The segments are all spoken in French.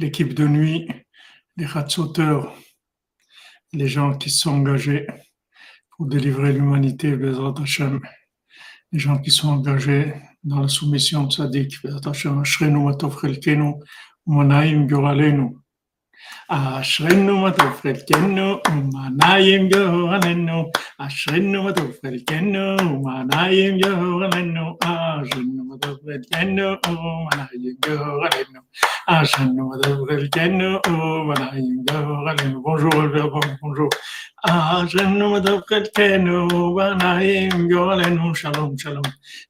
l'équipe de nuit, les ratsauteurs, les gens qui sont engagés pour délivrer l'humanité, Hashem, les gens qui sont engagés dans la soumission de Sadiq, Bezrat Hashem, Ashrenu Matov Goralenu. אשרינו מה טוב חלקנו, ומעניים גורלנו, אשרינו מה טוב חלקנו, ומעניים גורלנו, אשרינו מה טוב חלקנו, ומעניים גורלנו, אשרינו מה טוב חלקנו, ומעניים גורלנו. בונז'ור אלברבון, בונז'ור. Asanu madhavkalkenu, banayim yolenu, shalom, shalom.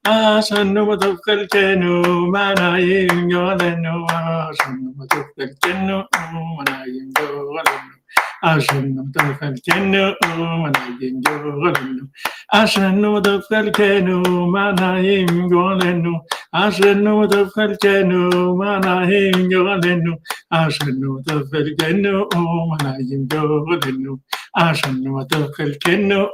Asanu madhavkalkenu, banayim yolenu, asanu madhavkalkenu, banayim yolenu. אשרנו טוב חלקנו, מנהיגים גורלנו. אשרנו טוב חלקנו, מנהים גורלנו. אשרנו טוב חלקנו, מנהים גורלנו. אשרנו טוב חלקנו, מנהים גורלנו. אשרנו טוב חלקנו,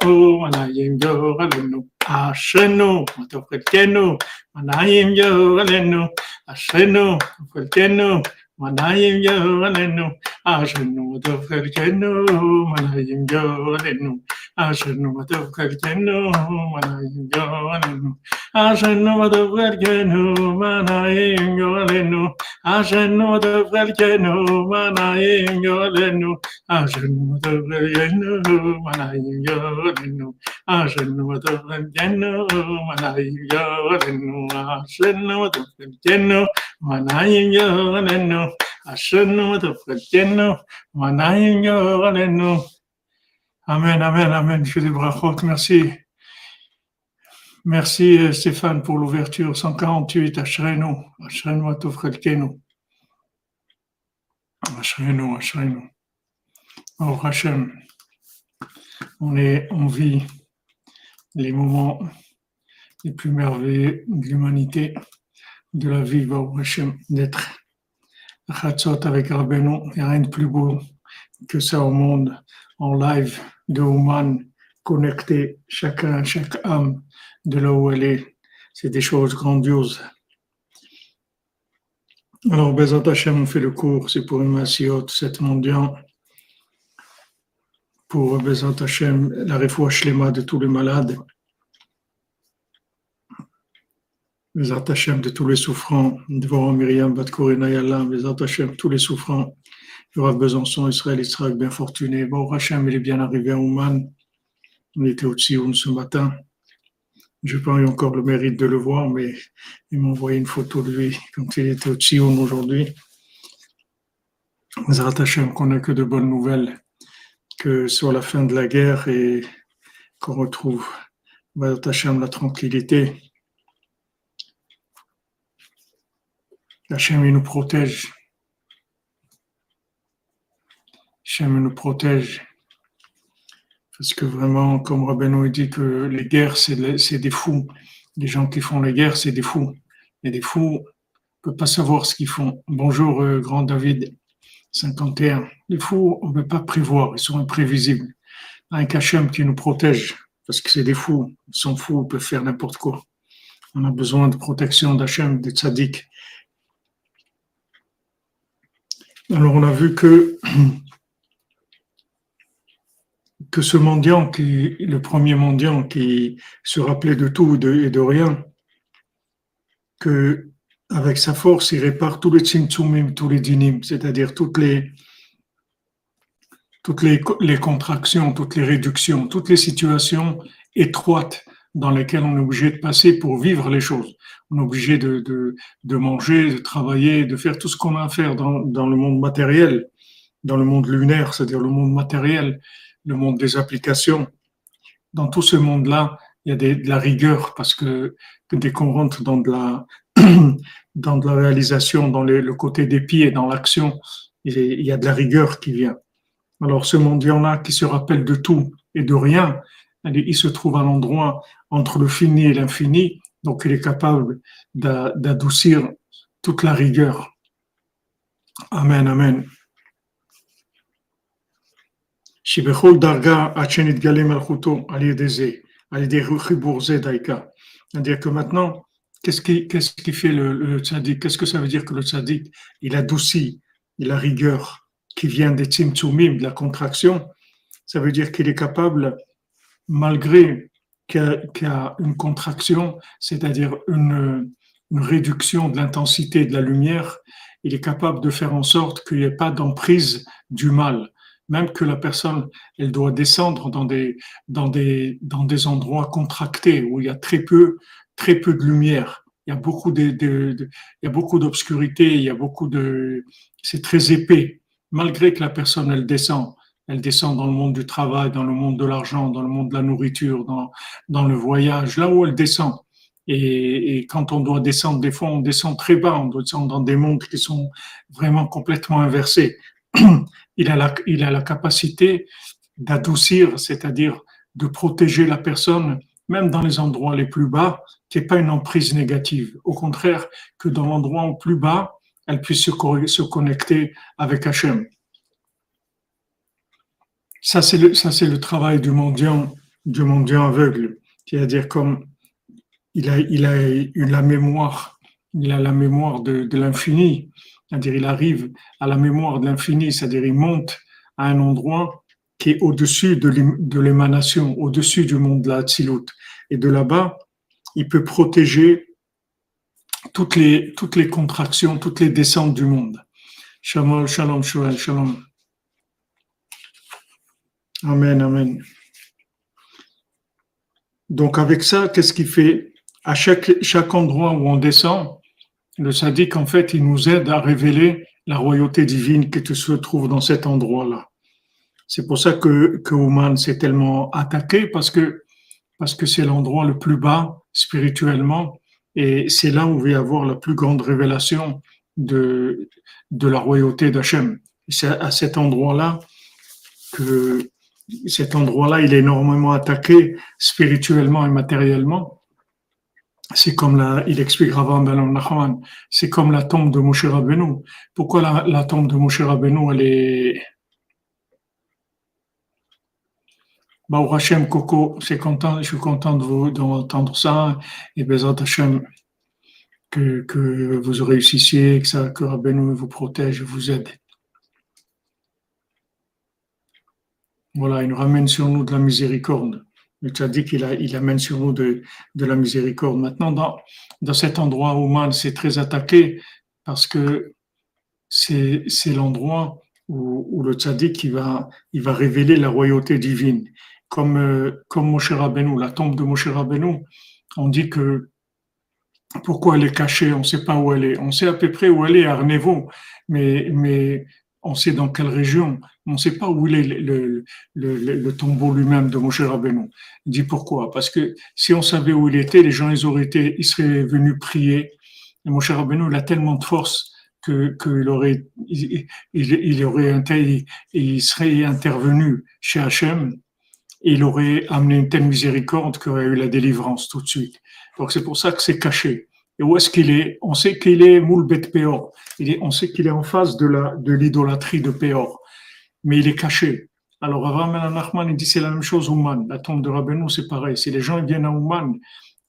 מנהים גורלנו. אשרנו טוב חלקנו, מנהים גורלנו. אשרנו טוב חלקנו, Manayim Yonenu, Ashenu Matavkarkenu, Manayim Yonenu, Ashenu Matavkarkenu, Manayim Yonenu, Ashenu Matavkarkenu, Manayim Yonenu, Ashenu Matavkarkenu, Manayim Yonenu, Ashenu Matavkarkenu, Manayim Yonenu, Ashenu Matavkarkenu, Manayim Yonenu, Ashenu Matavkarkenu, Manayim Yonenu, Tofretenu, Manayim Yolenu. Amen, amen, amen. Je des brachot. Merci. Merci Stéphane pour l'ouverture. 148, Ashrenu, Ashrenu Atofretenu. Ashrenu, Ashrenu. Oh Hachem, on, est, on vit les moments les plus merveilleux de l'humanité de la vie, d'être Avec Rabbeinu. Il n'y a rien de plus beau que ça au monde, en live, de Ouman, connecté, chacun, chaque âme de là où elle est. C'est des choses grandioses. Alors, Bezat Hashem, on fait le cours, c'est pour une Massiot, cette mondiale, pour Bezat Hashem, la refouach de tous les malades. Les Hashem de tous les souffrants, devant Myriam, Batkourina Yallah, les Hashem, tous les souffrants, Rav Besançon, Israël, Israël, bien fortuné. Bon, Hachem, il est bien arrivé à Ouman. On était au Tsioun ce matin. Je n'ai pas eu encore le mérite de le voir, mais il m'a envoyé une photo de lui quand il était au Tsioun aujourd'hui. Les Hashem, qu'on n'a que de bonnes nouvelles, que soit la fin de la guerre et qu'on retrouve, Hashem, la tranquillité Hachem nous protège. Hachem nous protège. Parce que vraiment, comme Rabbeinu dit que les guerres, c'est des fous. Les gens qui font les guerres, c'est des fous. Et des fous, on ne peut pas savoir ce qu'ils font. Bonjour, euh, grand David, 51. Les fous, on ne peut pas prévoir, ils sont imprévisibles. Un Hachem qui nous protège, parce que c'est des fous. Ils sont fous, ils peuvent faire n'importe quoi. On a besoin de protection d'Hachem, de tzaddik. Alors on a vu que, ce mendiant, qui, le premier mendiant qui se rappelait de tout et de rien, que avec sa force, il répare tous les tsimtsumim, tous les dinim, c'est-à-dire toutes les, contractions, toutes les réductions, toutes les situations étroites dans lesquelles on est obligé de passer pour vivre les choses on est obligé de, de, manger, de travailler, de faire tout ce qu'on a à faire dans, dans, le monde matériel, dans le monde lunaire, c'est-à-dire le monde matériel, le monde des applications. Dans tout ce monde-là, il y a de la rigueur parce que, dès qu'on rentre dans de la, dans de la réalisation, dans le côté des pieds, dans l'action, il, y a de la rigueur qui vient. Alors ce mendiant-là qui se rappelle de tout et de rien, il se trouve à l'endroit entre le fini et l'infini, donc, il est capable d'adoucir toute la rigueur. Amen, amen. C'est-à-dire que maintenant, qu'est-ce qui, fait le tzaddik Qu'est-ce que ça veut dire que le tzaddik, il adoucit la rigueur qui vient des tzimtzumim, de la contraction, ça veut dire qu'il est capable, malgré qu'il y a une contraction, c'est-à-dire une, réduction de l'intensité de la lumière, il est capable de faire en sorte qu'il n'y ait pas d'emprise du mal. Même que la personne, elle doit descendre dans des, endroits contractés où il y a très peu, de lumière. Il y a beaucoup de, de, il y a beaucoup d'obscurité, il y a beaucoup de, c'est très épais. Malgré que la personne, elle descend, elle descend dans le monde du travail, dans le monde de l'argent, dans le monde de la nourriture, dans, dans le voyage, là où elle descend. Et, et, quand on doit descendre, des fois, on descend très bas, on descend dans des mondes qui sont vraiment complètement inversés. Il a la, il a la capacité d'adoucir, c'est-à-dire de protéger la personne, même dans les endroits les plus bas, qui n'est pas une emprise négative. Au contraire, que dans l'endroit le plus bas, elle puisse se, se connecter avec Hachem. Ça, c'est le, ça, c'est le travail du mendiant, du mendiant aveugle. C'est-à-dire comme il a, il a eu la mémoire, il a la mémoire de, de l'infini. C'est-à-dire, il arrive à la mémoire de l'infini, c'est-à-dire, il monte à un endroit qui est au-dessus de l'émanation, au-dessus du monde de la Tzilut. Et de là-bas, il peut protéger toutes les, toutes les contractions, toutes les descentes du monde. Shalom, shalom, shalom, shalom. Amen, amen. Donc avec ça, qu'est-ce qu'il fait? À chaque, chaque endroit où on descend, le sadique, en fait, il nous aide à révéler la royauté divine qui se trouve dans cet endroit-là. C'est pour ça que, que Ouman s'est tellement attaqué, parce que parce que c'est l'endroit le plus bas spirituellement, et c'est là où il va y avoir la plus grande révélation de, de la royauté d'Hachem. C'est à cet endroit-là que cet endroit-là, il est énormément attaqué spirituellement et matériellement c'est comme la, il explique Ravan Nachman, c'est comme la tombe de Moshe Rabbeinu. Pourquoi la, tombe de Moshe Rabbeinu, elle est, Baou Hashem Coco, c'est content, je suis content de vous d'entendre ça et Bezat Hashem que, que vous réussissiez, que ça, vous protège, vous aide. Voilà, il nous ramène sur nous de la miséricorde. Tu as dit qu'il il amène sur nous de, la miséricorde. Maintenant, dans, dans cet endroit où mal c'est très attaqué, parce que c'est, l'endroit où, le tzaddik il va, il va révéler la royauté divine. Comme, euh, comme Moshe Rabbeinu, la tombe de Moshe Rabbeinu, on dit que pourquoi elle est cachée, on ne sait pas où elle est. On sait à peu près où elle est à Arnevo, mais, mais on sait dans quelle région, on ne sait pas où il est le, tombeau lui-même de Moshe Rabbeinu. Il dit pourquoi? Parce que si on savait où il était, les gens ils auraient été, ils seraient venus prier. Et Moshe Rabbeinu, il a tellement de force que qu'il aurait, il, il, aurait, il serait intervenu chez Hachem et il aurait amené une telle miséricorde qu'il aurait eu la délivrance tout de suite. Donc c'est pour ça que c'est caché. Et où est-ce qu'il est? On sait qu'il est Moulbet Peor. On sait qu'il est en face de l'idolâtrie de Peor, mais il est caché. Alors Rabban Nachman il dit c'est la même chose Ouman. La tombe de Rabbeinu c'est pareil. Si les gens viennent à Ouman,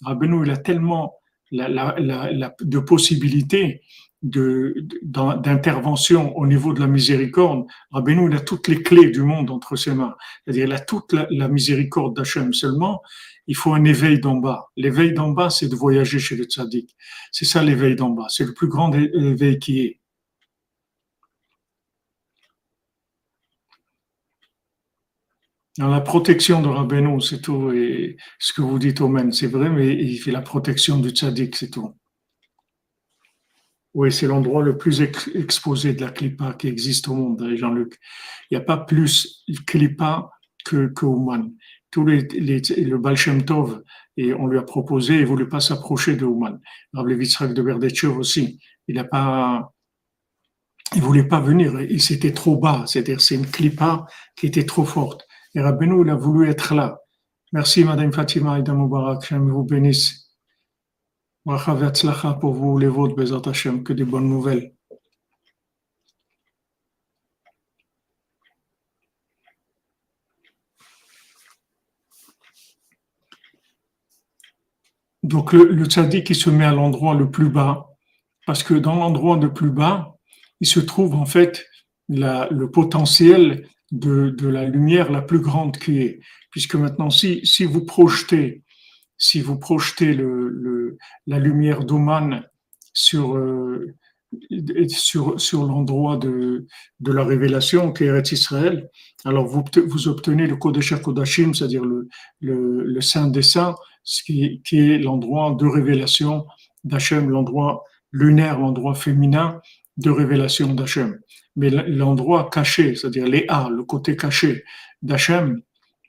Rabbeinu il a tellement de possibilités d'intervention au niveau de la miséricorde, Rabbeinu, il a toutes les clés du monde entre ses mains. C'est-à-dire, il a toute la, miséricorde d'Hachem. Seulement, il faut un éveil d'en bas. L'éveil d'en bas, c'est de voyager chez le tzaddik. C'est ça l'éveil d'en bas. C'est le plus grand éveil qui est. Dans la protection de Rabbeinu, c'est tout. Et ce que vous dites, Omen, c'est vrai, mais il fait la protection du tzaddik, c'est tout. Oui, c'est l'endroit le plus exposé de la clipa qui existe au monde, hein, Jean-Luc. Il n'y a pas plus clipa que, que Ouman. Tous les, le Baal Tov, et on lui a proposé, il ne voulait pas s'approcher de Ouman. Rav Levitzrak de Berdetchev aussi, il n'a pas, il voulait pas venir, il c'était trop bas, c'est-à-dire c'est une clipa qui était trop forte. Et Rabbeinu, il a voulu être là. Merci Madame Fatima et Mubarak, je vous bénisse pour vous, les vôtres, Bezat que des bonnes nouvelles. Donc le, le tzaddik, se met à l'endroit le plus bas, parce que dans l'endroit le plus bas, il se trouve en fait le potentiel de, la lumière la plus grande qui est. Puisque maintenant, si vous projetez, si vous projetez le, la lumière d'Oman sur, euh, sur, sur l'endroit de, de la révélation qui est Israël, alors vous, vous obtenez le Kodesh Kodashim, c'est-à-dire le, le, le Saint des Saints, qui, qui est l'endroit de révélation d'Hachem, l'endroit lunaire, l'endroit féminin de révélation d'Hachem. Mais l'endroit caché, c'est-à-dire les A, le côté caché d'Hachem,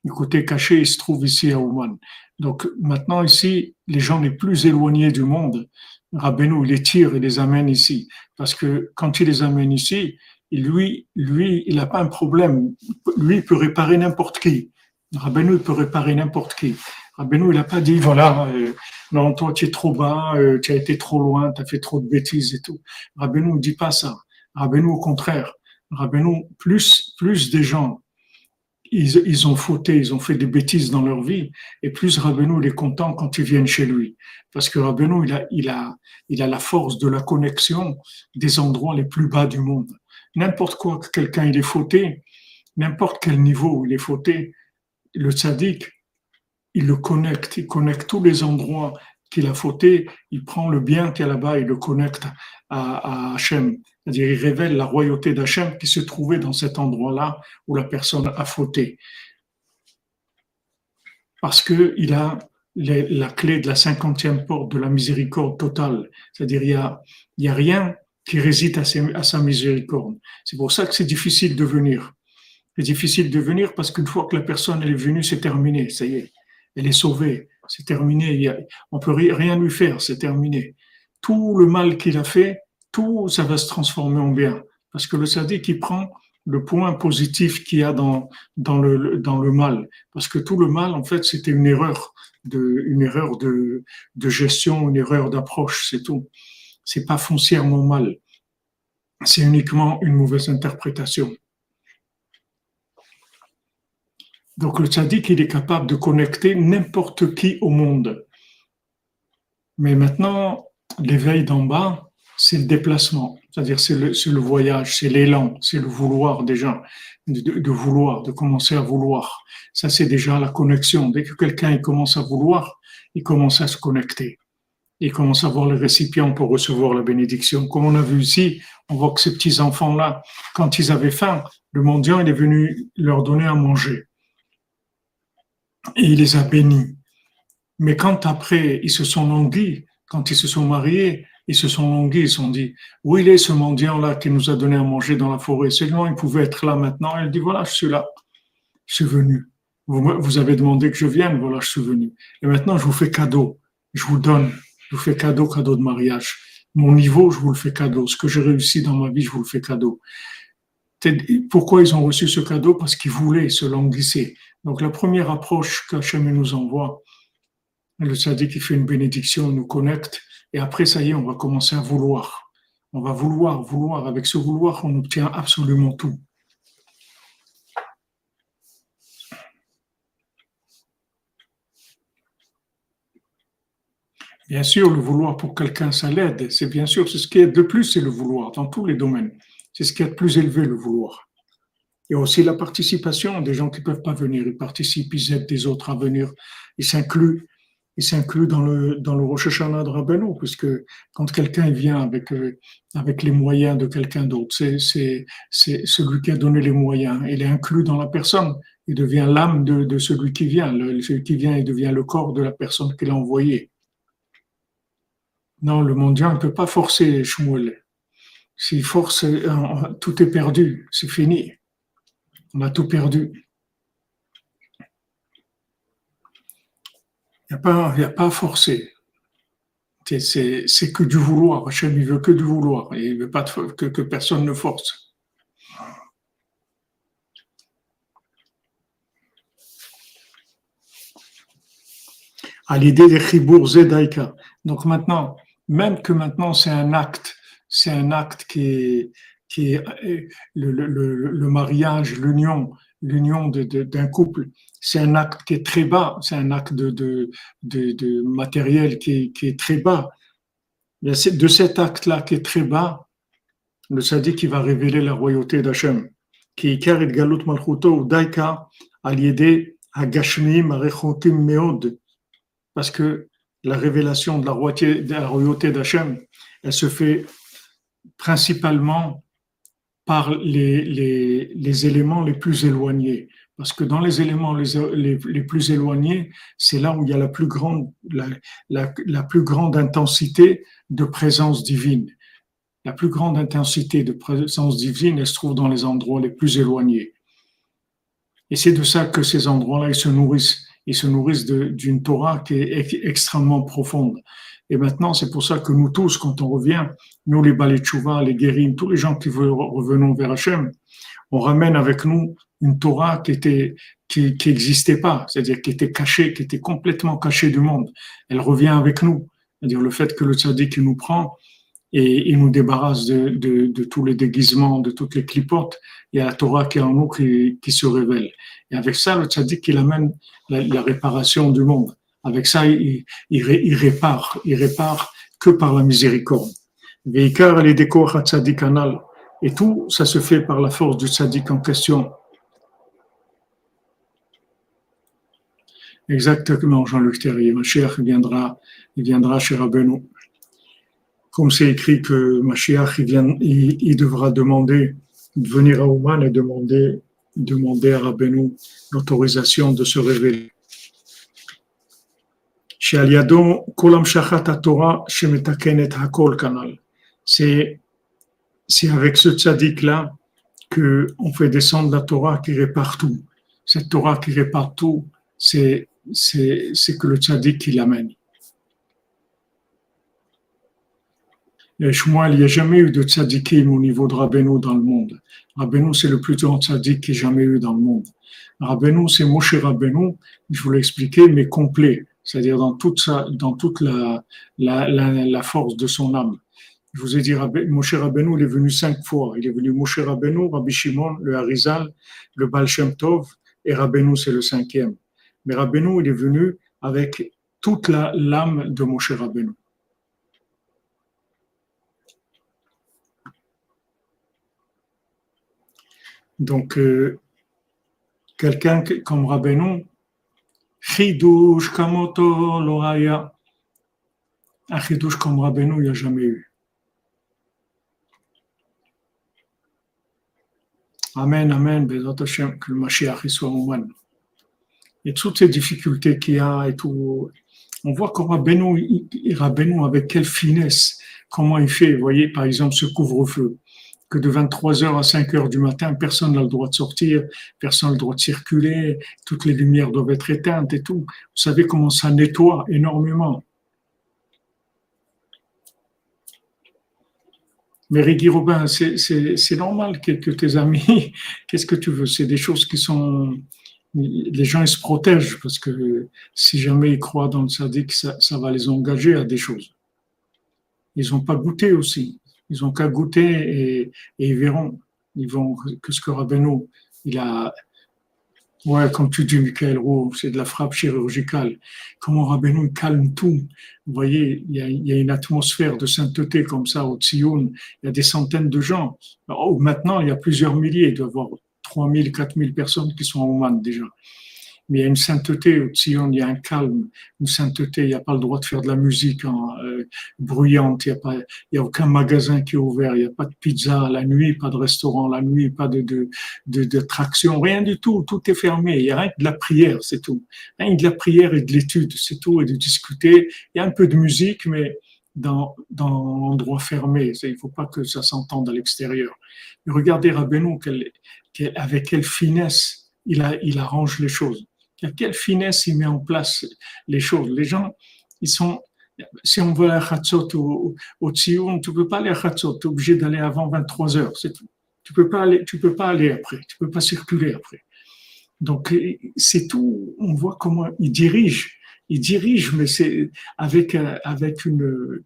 le côté caché, il se trouve ici à Ouman. Donc maintenant ici, les gens les plus éloignés du monde, Rabbeinu les tire et les amène ici. Parce que quand il les amène ici, lui, lui, il n'a pas un problème. Lui, il peut réparer n'importe qui. Rabbeinu, il peut réparer n'importe qui. Rabbeinu, il n'a pas dit, voilà, euh, non, toi, tu es trop bas, euh, tu as été trop loin, tu as fait trop de bêtises et tout. Rabbeinu ne dit pas ça. Rabbeinu, au contraire. Rabbeinu, plus, plus des gens, ils, ont fauté, ils ont fait des bêtises dans leur vie, et plus Rabbeinu, est content quand ils viennent chez lui. Parce que Rabbeinu, il a, il a, il a la force de la connexion des endroits les plus bas du monde. N'importe quoi que quelqu'un il est fauté, n'importe quel niveau il est fauté, le tzaddik, il le connecte, il connecte tous les endroits qu'il a fauté, il prend le bien qu'il y a là-bas, il le connecte à, à Hachem. C'est-à-dire, il révèle la royauté d'Hachem qui se trouvait dans cet endroit-là où la personne a fauté. Parce qu'il a la clé de la cinquantième porte de la miséricorde totale. C'est-à-dire, il n'y a, il a rien qui réside à, sa miséricorde. C'est pour ça que c'est difficile de venir. C'est difficile de venir parce qu'une fois que la personne est venue, c'est terminé, ça y est elle est sauvée, c'est terminé, on peut rien lui faire, c'est terminé. Tout le mal qu'il a fait, tout ça va se transformer en bien. Parce que le sadique, qui prend le point positif qu'il y a dans, dans, le, dans le mal. Parce que tout le mal, en fait, c'était une erreur, de, une erreur de, de gestion, une erreur d'approche, c'est tout. C'est pas foncièrement mal. C'est uniquement une mauvaise interprétation. Donc le tzaddik, il est capable de connecter n'importe qui au monde. Mais maintenant, l'éveil d'en bas, c'est le déplacement, c'est-à-dire c'est le, voyage, c'est l'élan, c'est le vouloir déjà, de, de, vouloir, de commencer à vouloir. Ça, c'est déjà la connexion. Dès que quelqu'un commence à vouloir, il commence à se connecter. Il commence à voir le récipient pour recevoir la bénédiction. Comme on a vu ici, on voit que ces petits enfants-là, quand ils avaient faim, le mendiant il est venu leur donner à manger et il les a bénis. Mais quand après ils se sont languis, quand ils se sont mariés, ils se sont languis, ils se sont dit, où il est ce mendiant-là qui nous a donné à manger dans la forêt? Seulement il pouvait être là maintenant. Il dit, voilà, je suis là, je suis venu. Vous, avez demandé que je vienne, voilà, je suis venu. Et maintenant, je vous fais cadeau, je vous donne, je vous fais cadeau, cadeau de mariage. Mon niveau, je vous le fais cadeau. Ce que j'ai réussi dans ma vie, je vous le fais cadeau. Pourquoi ils ont reçu ce cadeau? Parce qu'ils voulaient se languisser. Donc la première approche qu'Hachem nous envoie, le sadique qui fait une bénédiction, nous connecte, et après ça y est, on va commencer à vouloir. On va vouloir, vouloir. Avec ce vouloir, on obtient absolument tout. Bien sûr, le vouloir pour quelqu'un, ça l'aide. C'est bien sûr, c'est ce qui est de plus, c'est le vouloir dans tous les domaines. C'est ce qui est de plus élevé, le vouloir. Il y a aussi la participation des gens qui ne peuvent pas venir. Ils participent, ils aident des autres à venir. Ils s'incluent. Ils s'incluent dans le, dans le Rosh Hashanah de Rabbeinu, puisque quand quelqu'un vient avec, euh, avec les moyens de quelqu'un d'autre, c'est, c'est, c'est celui qui a donné les moyens. Il est inclus dans la personne. Il devient l'âme de, de celui qui vient. Le, celui qui vient, il devient le corps de la personne qu'il a envoyé. Non, le mondial ne peut pas forcer Shmuel. S'il force, euh, tout est perdu, c'est fini on a tout perdu. Il n'y a, pas, a pas à forcer. C'est que du vouloir. Hachem, il veut que du vouloir. il ne veut pas que, que personne ne force. à l'idée des chibour zedaïka. Donc maintenant, même que maintenant c'est un acte, c'est un acte qui est, qui euh, le, mariage, l'union, l'union d'un couple, c'est un acte qui est très bas, c'est un acte de, matériel qui est, très bas. De cet acte-là qui est très bas, le tzaddik qui va révéler la royauté d'Hachem, qui est galut malchuto daika aliédé agashmiim arechotim meod, parce que la révélation de la royauté, de la royauté d'Hachem, elle se fait principalement par les, éléments les plus éloignés. Parce que dans les éléments les, plus éloignés, c'est là où il y a la plus grande, la, plus grande intensité de présence divine. La plus grande intensité de présence divine, elle se trouve dans les endroits les plus éloignés. Et c'est de ça que ces endroits-là, ils se nourrissent. Ils se nourrissent d'une Torah qui est extrêmement profonde. Et maintenant, c'est pour ça que nous tous, quand on revient, nous les Baletchouva, les Guérim, tous les gens qui revenons vers Hachem, on ramène avec nous une Torah qui était qui n'existait pas, c'est-à-dire qui était cachée, qui était complètement cachée du monde. Elle revient avec nous, c'est-à-dire le fait que le tzaddik nous prend et il nous débarrasse de, de, de, tous les déguisements, de toutes les clipotes. Il y a la Torah qui est en nous qui, qui se révèle. Et avec ça, le tzaddik, il amène la, réparation du monde. Avec ça, il, il, répare, il répare que par la miséricorde. Veikar les tzaddik anal. Et tout, ça se fait par la force du tzaddik en question. Exactement, Jean-Luc Terrier. Mashiach viendra, viendra chez Rabbeinu. Comme c'est écrit que Mashiach, il, il, devra demander, de venir à Ouman et demander, demander à Rabbeinu l'autorisation de se révéler. C'est c'est avec ce tzaddik-là qu'on fait descendre la Torah qui répare tout. Cette Torah qui répare tout, c'est que le tzaddik qui l'amène. Et Shmuel, il n'y a jamais eu de tzaddikim au niveau de Rabbeinu dans le monde. Rabbeinu, c'est le plus grand tzaddik qu'il ait jamais eu dans le monde. Rabbeinu, c'est Moshe Rabbeinu, je vous l'ai expliqué, mais complet c'est-à-dire dans toute, sa, dans toute la, la, la, force de son âme. Je vous ai dit, Moshe Rabbeinu, il est venu cinq fois. Il est venu Moshe Rabbeinu, Rabbi Shimon, le Harizal, le Baal Shem Tov, et Rabbeinu, c'est le cinquième. Mais Rabbeinu, il est venu avec toute l'âme de Moshe Rabbeinu. Donc, euh, quelqu'un comme Rabbeinu, Chidouche Kamoto Loraya. Un chidouche comme Rabbeinu, il n'y a jamais eu. Amen, Amen, que le Mashiach soit humain. Et toutes ces difficultés qu'il y a et tout, on voit comment Rabbeinu, Rabbeinu avec quelle finesse, comment il fait, vous voyez, par exemple, ce couvre-feu que de 23h à 5h du matin, personne n'a le droit de sortir, personne n'a le droit de circuler, toutes les lumières doivent être éteintes et tout. Vous savez comment ça nettoie énormément. Mais Régui Robin, c'est normal que, tes amis, qu'est-ce que tu veux? C'est des choses qui sont... Les gens, ils se protègent parce que si jamais ils croient dans le sadique, ça, ça va les engager à des choses. Ils n'ont pas goûté aussi. Ils ont qu'à goûter et, ils verront. Ils vont que ce que Rabbeinu, il a, ouais, comme tu dis, Michael Roux, c'est de la frappe chirurgicale. Comment Rabbeinu calme tout. Vous voyez, il y, a, une atmosphère de sainteté comme ça au Tsioun. Il y a des centaines de gens. maintenant, il y a plusieurs milliers. Il doit y avoir 3000, 4000 personnes qui sont en Oman déjà mais il y a une sainteté au Tzion, il y a un calme, une sainteté, il n'y a pas le droit de faire de la musique en, euh, bruyante, il n'y a, a aucun magasin qui est ouvert, il n'y a pas de pizza la nuit, pas de restaurant la nuit, pas de, de, de, de traction, rien du tout, tout est fermé, il y a rien que de la prière, c'est tout. Rien que de la prière et de l'étude, c'est tout, et de discuter. Il y a un peu de musique, mais dans, dans endroit fermé, il ne faut pas que ça s'entende à l'extérieur. Regardez Rabbeinu, avec quelle finesse il, a, il arrange les choses quelle finesse il met en place les choses. Les gens, ils sont, si on veut à Khatsot ou au Tzion, tu peux pas aller à Khatsot, tu es obligé d'aller avant 23 heures, c'est tout. Tu peux peux pas aller après, tu peux pas circuler après. Donc, c'est tout, on voit comment il dirige. Il dirige, mais c'est avec, avec une,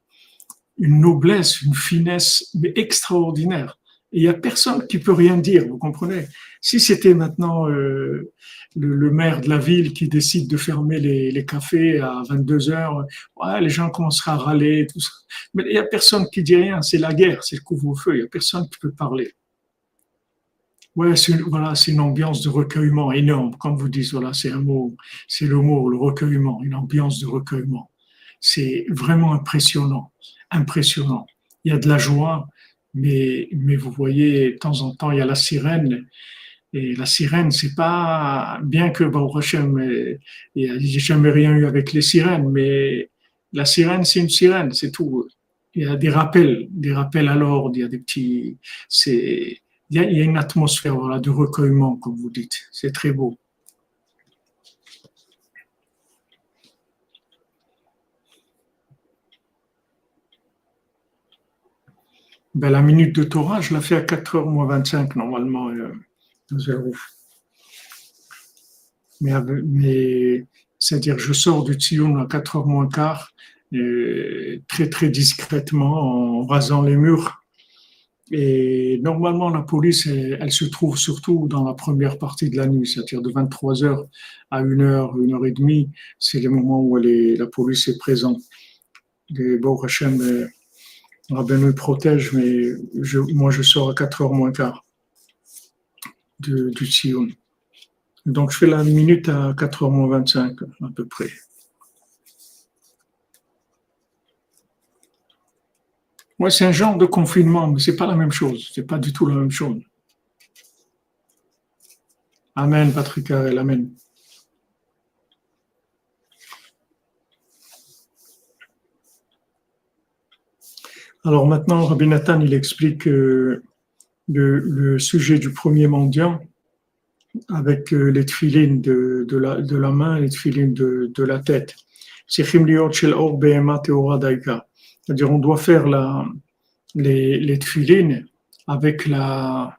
noblesse, une finesse extraordinaire. il n'y a personne qui peut rien dire, vous comprenez? Si c'était maintenant euh, le, maire de la ville qui décide de fermer les, cafés à 22 heures, les gens commenceraient à râler. Mais il n'y a personne qui dit rien, c'est la guerre, c'est le couvre-feu, il n'y a personne qui peut parler. Ouais, c'est voilà, une ambiance de recueillement énorme, comme vous dites, voilà, c'est un c'est le mot, le recueillement, une ambiance de recueillement. C'est vraiment impressionnant, impressionnant. Il y a de la joie, mais, mais vous voyez, de temps en temps, il y a la sirène. Et la sirène, c'est pas bien que il n'y a jamais rien eu avec les sirènes, mais la sirène, c'est une sirène, c'est tout. Il y a des rappels, des rappels à l'ordre, il y a des petits, c'est, il y a, il y a une atmosphère voilà, de recueillement, comme vous dites. C'est très beau. Ben, la minute de Torah, je la fais à 4h moins 25 normalement. Euh, mais, c'est-à-dire je sors du Tzion à 4h moins quart, très très discrètement en rasant les murs. Et normalement, la police, elle, se trouve surtout dans la première partie de la nuit, c'est-à-dire de 23h à 1h, 1h30, c'est le moment où la police est présente. Et bon, Hachem, euh, Rabbi me protège, mais moi je sors à 4h moins quart de, du Sion. Donc je fais la minute à 4h moins 25 à peu près. Moi, c'est un genre de confinement, mais c'est pas la même chose. C'est pas du tout la même chose. Amen, Patrick Arel, Amen. Alors maintenant, Rabbi Nathan, il explique le, sujet du premier mendiant avec euh, les tefilines de, de, la, de la main et les tefilines de, de la tête. C'est-à-dire, on doit faire la, les, les tefilines avec la.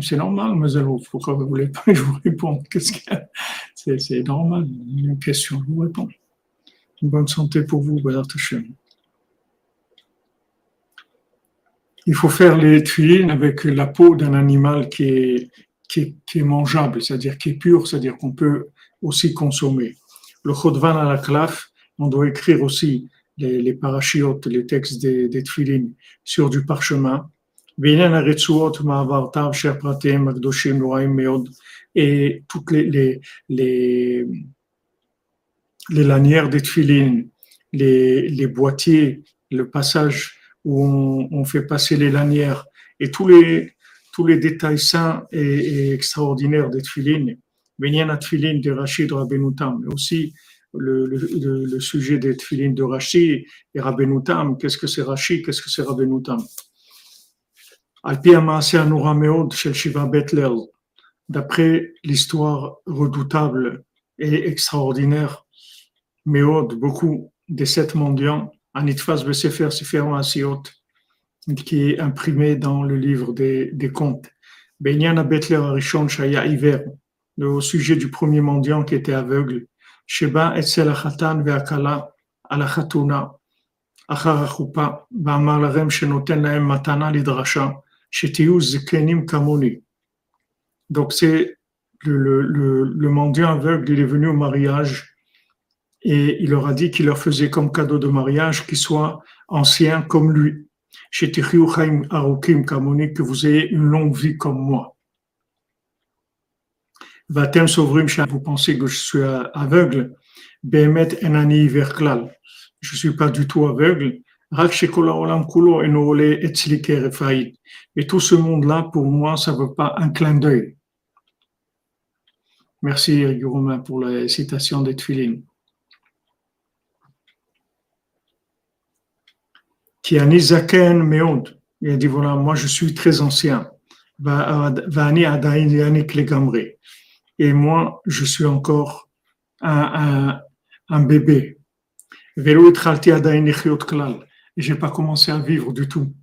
C'est normal, Mazelou, pourquoi vous ne voulez pas que je vous réponde? Qu'est-ce que c'est, normal, une question, je vous réponds. Bonne santé pour vous, Il faut faire les tuilines avec la peau d'un animal qui est, qui est, mangeable, c'est-à-dire qui est pur, c'est-à-dire qu'on peut aussi consommer. Le chodvan à la claf, on doit écrire aussi les, les parachiotes, les textes des, des sur du parchemin. Et toutes les, les, les lanières des tefilines, les, les, boîtiers, le passage où on, fait passer les lanières et tous les, tous les détails sains et, extraordinaires des tefilines. Benyan tefilin de Rachid Rabbenoutam, mais aussi le, sujet des tefilines de Rachid et Rabbenoutam. Qu'est-ce que c'est Rachid Qu'est-ce que c'est Rabbenoutam D'après l'histoire redoutable et extraordinaire Meod, beaucoup des sept mendiants, Anitfas Besefer Sefer Asiot, qui est imprimé dans le livre des, des contes. Benyana Betler Arishon Shaya Iver, au sujet du premier mendiant qui était aveugle. Sheba Etzel Achatan Ve'akala Alachatuna, Achar Achupa, Ba'amar Larem Shenoten Laem Matana Lidrasha, Shetiyu Zikenim Kamoni. Donc c'est le, le, le, le mendiant aveugle, il est venu au mariage et il leur a dit qu'il leur faisait comme cadeau de mariage qu'ils soient anciens comme lui. que vous ayez une longue vie comme moi. Vous pensez que je suis aveugle? enani Je suis pas du tout aveugle. Mais tout ce monde-là, pour moi, ça ne veut pas un clin d'œil. Merci, Romain, pour la citation des qui a Nizaken Meod. Il a dit voilà, moi je suis très ancien. Et moi, je suis encore un, un, un bébé. Et j'ai pas commencé à vivre du tout.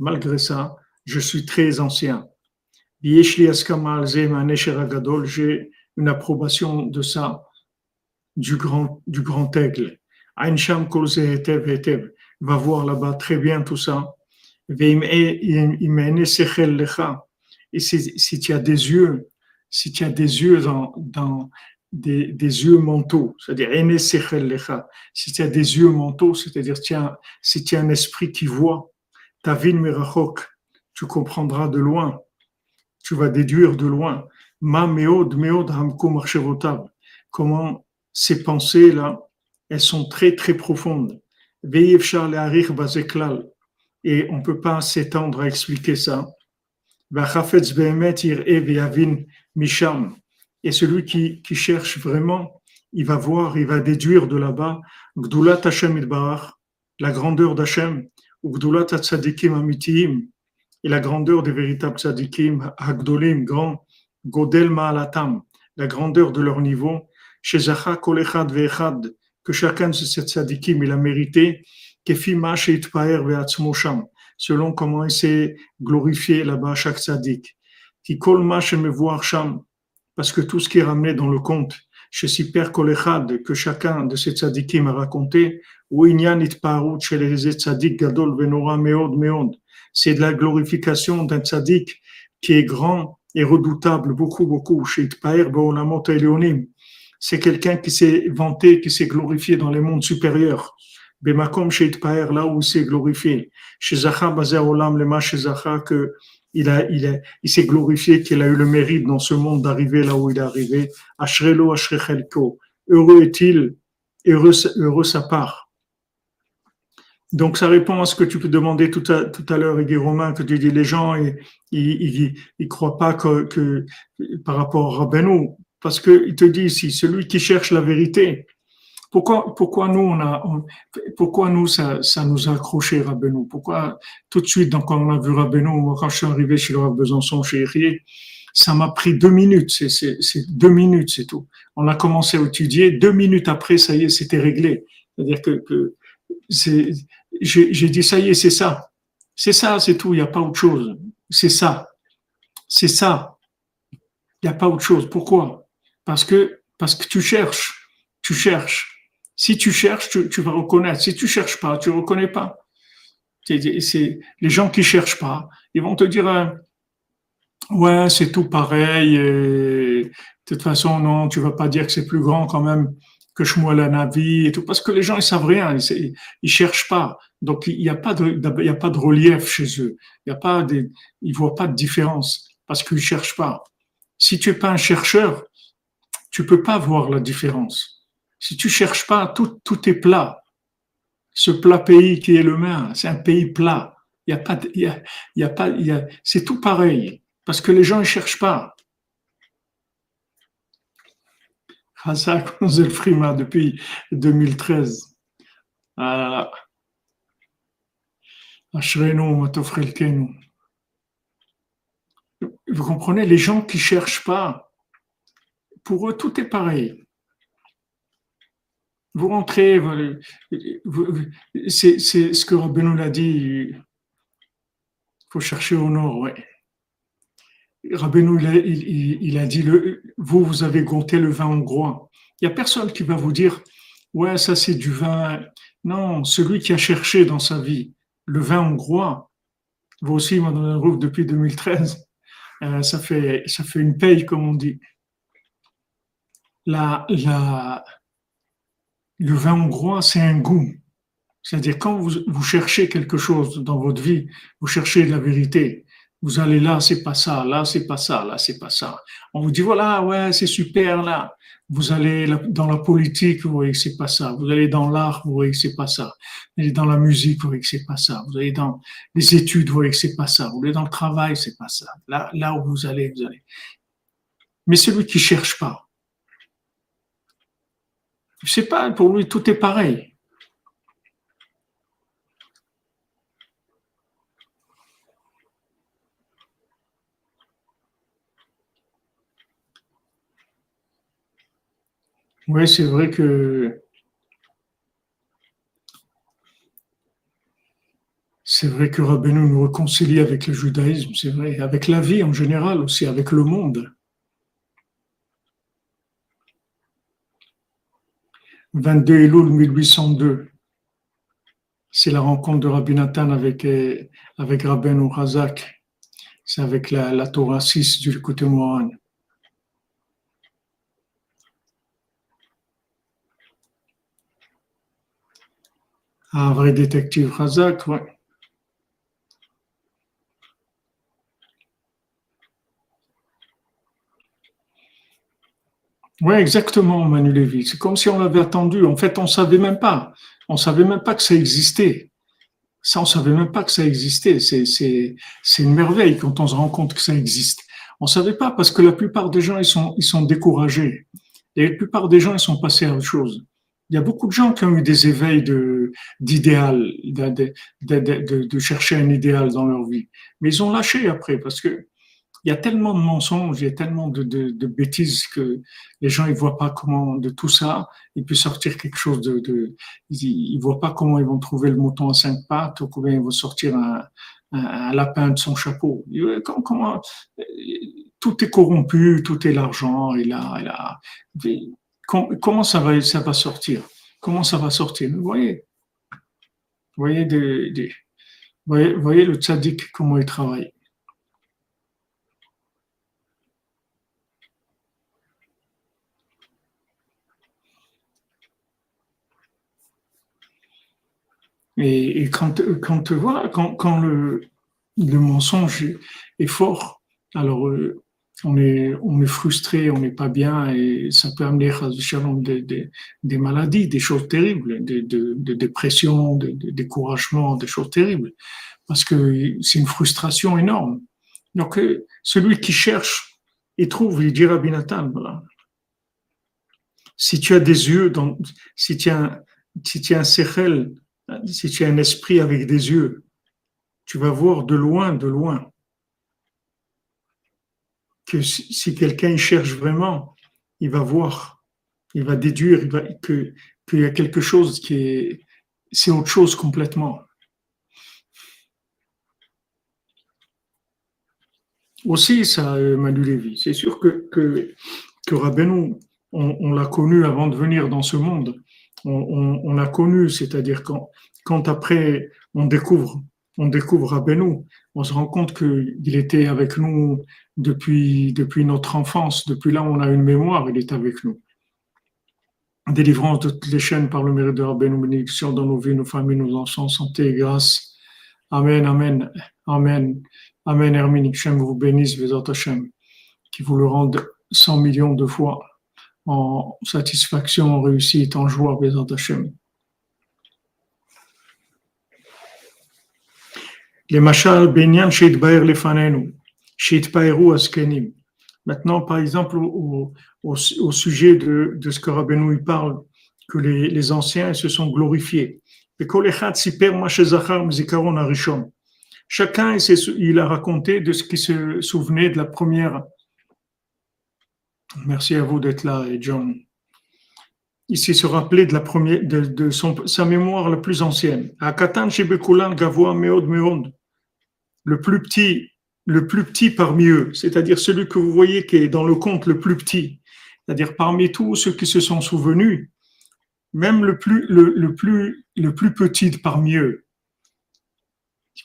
Malgré ça, je suis très ancien. J'ai une approbation de ça du grand, du grand aigle. Ainsham va voir là-bas très bien tout ça. Et si, si tu as des yeux, si tu as des yeux dans, dans des, des, yeux mentaux, c'est-à-dire si tu as des yeux mentaux, c'est-à-dire si tu as un esprit qui voit, ta vie tu comprendras de loin, tu vas déduire de loin. Ma meod meod Comment ces pensées-là, elles sont très très profondes. Et on ne peut pas s'étendre à expliquer ça. Et celui qui, qui cherche vraiment, il va voir, il va déduire de là-bas la grandeur d'Hachem, ou et la grandeur des véritables tzadikim, Hagdolim, grand, Godel Ma'alatam, la grandeur de leur niveau, chez Zacha Kolechad Ve'echad, que chacun de ces tzadikim, il a mérité, Ve'atzmosham, selon comment il s'est glorifié là-bas chaque tzadik. Qui me voir sham, parce que tout ce qui est ramené dans le conte, chez Siper Kolechad, que chacun de ces tzadikim a raconté, chez les tzadik Gadol c'est de la glorification d'un tzaddik qui est grand et redoutable, beaucoup, beaucoup. Chez Itpaer C'est quelqu'un qui s'est vanté, qui s'est glorifié dans les mondes supérieurs. Bemakom chez Itpaer, là où il s'est glorifié. Chez Zacha Olam, Lema chez que il a, il a, il s'est glorifié qu'il a eu le mérite dans ce monde d'arriver là où il est arrivé. Ashrelo, Ashrechelko. Heureux est-il, heureux, heureux sa part. Donc, ça répond à ce que tu peux demander tout à, tout à l'heure, Guy Romain, que tu dis les gens, ils, ils, croient pas que, que, par rapport à Rabbeinu, parce qu'il te dit ici, celui qui cherche la vérité, pourquoi, pourquoi nous, on a, pourquoi nous, ça, ça nous a accroché Rabbeinu? Pourquoi tout de suite, quand on a vu Rabbeinu, quand je suis arrivé chez le Besançon, chez Érié, ça m'a pris deux minutes, c'est deux minutes, c'est tout. On a commencé à étudier, deux minutes après, ça y est, c'était réglé. C'est-à-dire que, que j'ai dit, ça y est, c'est ça. C'est ça, c'est tout, il n'y a pas autre chose. C'est ça. C'est ça. Il n'y a pas autre chose. Pourquoi? Parce que, parce que tu cherches. Tu cherches. Si tu cherches, tu, vas reconnaître. Si tu cherches pas, tu reconnais pas. C'est les gens qui cherchent pas, ils vont te dire euh, ouais c'est tout pareil. De toute façon non, tu vas pas dire que c'est plus grand quand même que Shmuel Navi et tout, parce que les gens ils savent rien, ils, ils cherchent pas. Donc il n'y a pas de, il y a pas de relief chez eux. Il y a pas ils voient pas de différence parce qu'ils cherchent pas. Si tu es pas un chercheur, tu peux pas voir la différence. Si tu cherches pas, tout, tout est plat. Ce plat pays qui est le mien, c'est un pays plat. Il y a pas, il y a, y a pas, y a, c'est tout pareil parce que les gens ils cherchent pas. Hazak Frima depuis 2013. Ah Vous comprenez, les gens qui cherchent pas, pour eux, tout est pareil. Vous rentrez, c'est ce que Rabbeinu l'a dit, il faut chercher au nord, ouais. Rabbeinu, il, a dit, le, vous, vous avez goûté le vin hongrois. Il n'y a personne qui va vous dire, ouais, ça c'est du vin. Non, celui qui a cherché dans sa vie le vin hongrois, vous aussi, un groupe depuis 2013, euh, ça, fait, ça fait une paye, comme on dit. La, la, le vin hongrois, c'est un goût. C'est-à-dire, quand vous, vous cherchez quelque chose dans votre vie, vous cherchez la vérité, vous allez là, c'est pas ça, là, c'est pas ça, là, c'est pas ça. On vous dit, voilà, ouais, c'est super, là. Vous allez dans la politique, vous voyez que c'est pas ça. Vous allez dans l'art, vous voyez que c'est pas ça. Vous allez dans la musique, vous voyez que c'est pas ça. Vous allez dans les études, vous voyez que c'est pas ça. Vous allez dans le travail, c'est pas ça. Là, là où vous allez, vous allez. Mais celui qui cherche pas, je sais pas, pour lui, tout est pareil. Oui, c'est vrai que c'est vrai que Rabbeinu nous réconcilie avec le judaïsme, c'est vrai, avec la vie en général aussi, avec le monde. 22 Elul 1802. C'est la rencontre de Rabbi Nathan avec, euh, avec Rabbeinu Razak. C'est avec la, la Torah 6 du côté Mohan. Un vrai détective Razak, ouais. Oui, exactement, Manu Lévy. C'est comme si on l'avait attendu. En fait, on savait même pas. On savait même pas que ça existait. Ça, on savait même pas que ça existait. C'est, une merveille quand on se rend compte que ça existe. On savait pas parce que la plupart des gens, ils sont, ils sont découragés. Et la plupart des gens, ils sont passés à autre chose. Il y a beaucoup de gens qui ont eu des éveils d'idéal, de, de, de, de, chercher un idéal dans leur vie. Mais ils ont lâché après parce que il y a tellement de mensonges, il y a tellement de, de, de bêtises que les gens ils voient pas comment de tout ça il peut sortir quelque chose de, de ils, voient pas comment ils vont trouver le mouton à cinq pattes ou comment ils vont sortir un, un, lapin de son chapeau. Comment, comment, tout est corrompu, tout est l'argent et là, et là. Comment ça va, ça va sortir? Comment ça va sortir? Vous voyez, vous voyez, des, des, voyez, voyez le tzaddik comment il travaille. Et, quand, quand, voilà, quand, quand le, le mensonge est fort, alors euh, on est, on est frustré, on n'est pas bien et ça peut amener des, des, des maladies, des choses terribles, de, de, de dépression, de, de, découragement, des choses terribles, parce que c'est une frustration énorme. Donc euh, celui qui cherche et trouve, il dira Binatan, voilà. Si tu as des yeux, dans, si tu as, si tu as un sechel si tu as un esprit avec des yeux, tu vas voir de loin, de loin, que si, quelqu'un cherche vraiment, il va voir, il va déduire il que qu'il y a quelque chose qui est, c'est autre chose complètement. Aussi, ça, Manu Lévy, c'est sûr que, que, que on l'a connu avant de venir dans ce monde on, l'a connu, c'est-à-dire quand, quand après on découvre, on découvre Rabbeinu, on se rend compte qu'il était avec nous depuis, depuis notre enfance, depuis là on a une mémoire, il est avec nous. Délivrance de toutes les chaînes par le mérite de Rabbeinu, bénédiction dans nos vies, nos familles, nos enfants, santé et grâce. Amen, Amen, Amen, Amen, Hermine, vous bénisse, Vezat Hashem, qui vous le rende 100 millions de fois en satisfaction, en réussite, en joie, Bézant Hashem. Machal benyan sheitbaer lefanenu, sheitpaeru askenim. Maintenant, par exemple, au, sujet de, de, ce que Rabbeinu parle, que les, les anciens se sont glorifiés. Chacun, il a raconté de ce qui se souvenait de la première Merci à vous d'être là, John. Ici, se rappeler de la première, de, son, sa mémoire la plus ancienne. Le plus petit, le plus petit parmi eux, c'est-à-dire celui que vous voyez qui est dans le compte le plus petit. C'est-à-dire parmi tous ceux qui se sont souvenus, même le plus, le, plus, le plus petit parmi eux.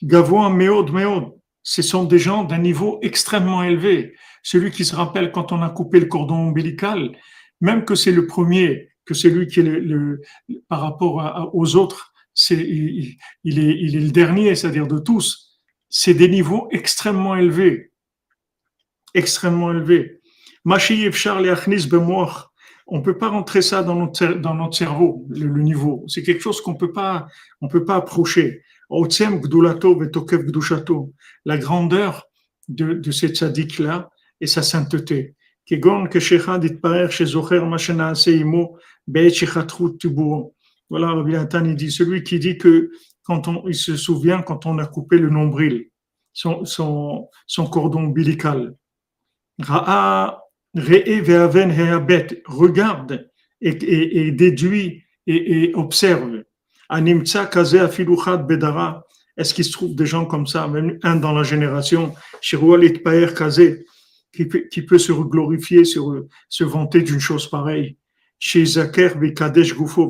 Gavoa Meod Meod. Ce sont des gens d'un niveau extrêmement élevé celui qui se rappelle quand on a coupé le cordon ombilical, même que c'est le premier, que c'est lui qui est le, par rapport aux autres, c'est, il, est, il est le dernier, c'est-à-dire de tous. C'est des niveaux extrêmement élevés, extrêmement élevés. On peut pas rentrer ça dans notre, dans notre cerveau, le, niveau. C'est quelque chose qu'on peut pas, on peut pas approcher. La grandeur de, de cette sadique là et sa sainteté. Voilà, Rabbi Nathan, il dit, celui qui dit que quand on, il se souvient quand on a coupé le nombril, son, son, son cordon ombilical. Regarde et, et, et déduit et, et observe. Est-ce qu'il se trouve des gens comme ça, même un dans la génération, qui peut, qui peut se glorifier, se, vanter d'une chose pareille. chez Zaker Bekadesh Gufo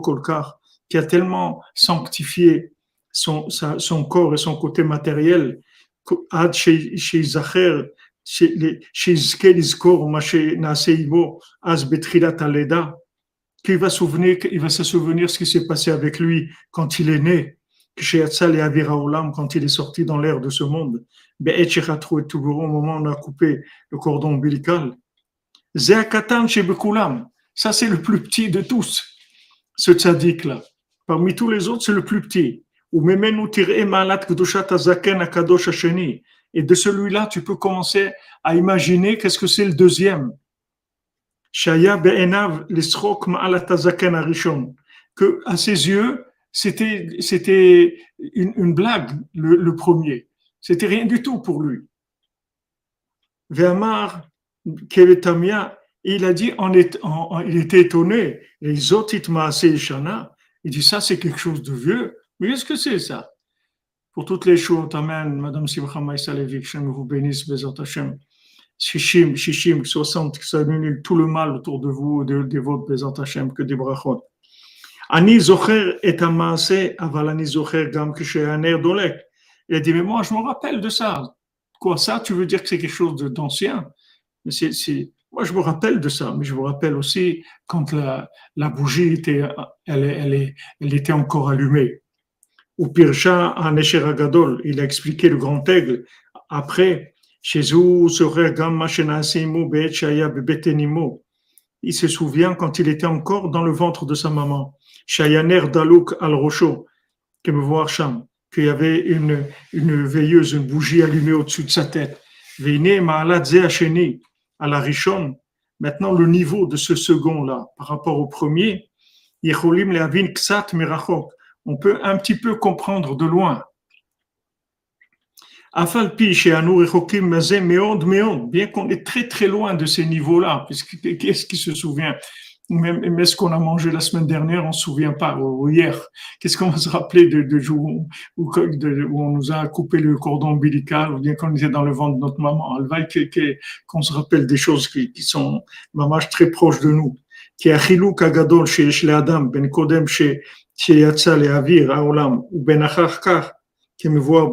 Kolkar, qui a tellement sanctifié son, corps et son côté matériel, Ad chez Zacher, chez Izkor, Maché Naseibo, Az Betrilat Aleda, qu'il va se souvenir ce qui s'est passé avec lui quand il est né, chez Atzal et Avira Olam, quand il est sorti dans l'air de ce monde. Au moment où on a coupé le cordon ombilical. Ça, c'est le plus petit de tous, ce tzaddik-là. Parmi tous les autres, c'est le plus petit. Et de celui-là, tu peux commencer à imaginer qu'est-ce que c'est le deuxième. Que à ses yeux, c'était, c'était une, une blague, le, le premier. C'était rien du tout pour lui. Ve'amar Kevetamia, il a dit, il était étonné. Les autres, il dit, ça, c'est quelque chose de vieux. Mais qu'est-ce que c'est ça? Pour toutes les choses, Amen. Madame Simcha Maïsalevik, je vous bénisse, Bezat Hashem. Shishim, Shishim, 60, que ça annule tout le mal autour de vous, de, de votre Hashem, que des brachot. Ani zocher et amaase, aval ani zocher gam aner dolek. Il a dit, mais moi, je me rappelle de ça. Quoi, ça, tu veux dire que c'est quelque chose d'ancien? Moi, je me rappelle de ça, mais je me rappelle aussi quand la, bougie était, elle, elle, était encore allumée. Ou Pircha, en il a expliqué le grand aigle. Après, chez il se souvient quand il était encore dans le ventre de sa maman. Shayaner Dalouk al-Rocho, que me voir qu'il y avait une, une veilleuse, une bougie allumée au-dessus de sa tête. À la Rishon. Maintenant, le niveau de ce second-là par rapport au premier, on peut un petit peu comprendre de loin. Bien qu'on est très très loin de ces niveaux-là, qu'est-ce qui se souvient? Mais ce qu'on a mangé la semaine dernière, on ne se souvient pas, ou hier. Qu'est-ce qu'on va se rappeler de, de jour où, on nous a coupé le cordon ombilical, ou bien qu'on était dans le ventre de notre maman? Elle va qu'on se rappelle des choses qui, qui sont, maman, très proches de nous. A chilou kagadol chez Adam, ben kodem chez yatsa le avir aolam, ou ben acharkar, qui me voit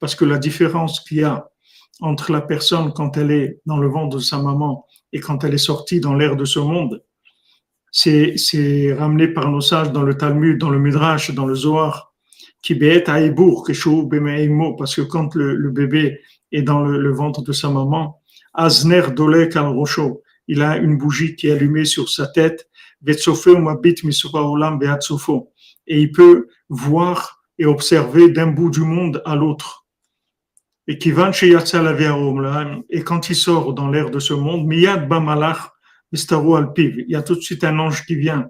parce que la différence qu'il y a entre la personne quand elle est dans le ventre de sa maman et quand elle est sortie dans l'air de ce monde, c'est, ramené par nos sages dans le Talmud, dans le Midrash, dans le Zohar, qui parce que quand le, bébé est dans le, ventre de sa maman, Azner Dolek al Rocho, il a une bougie qui est allumée sur sa tête, et il peut voir et observer d'un bout du monde à l'autre et qui va chez et quand il sort dans l'air de ce monde, Miyad Bamalach Alpiv, il y a tout de suite un ange qui vient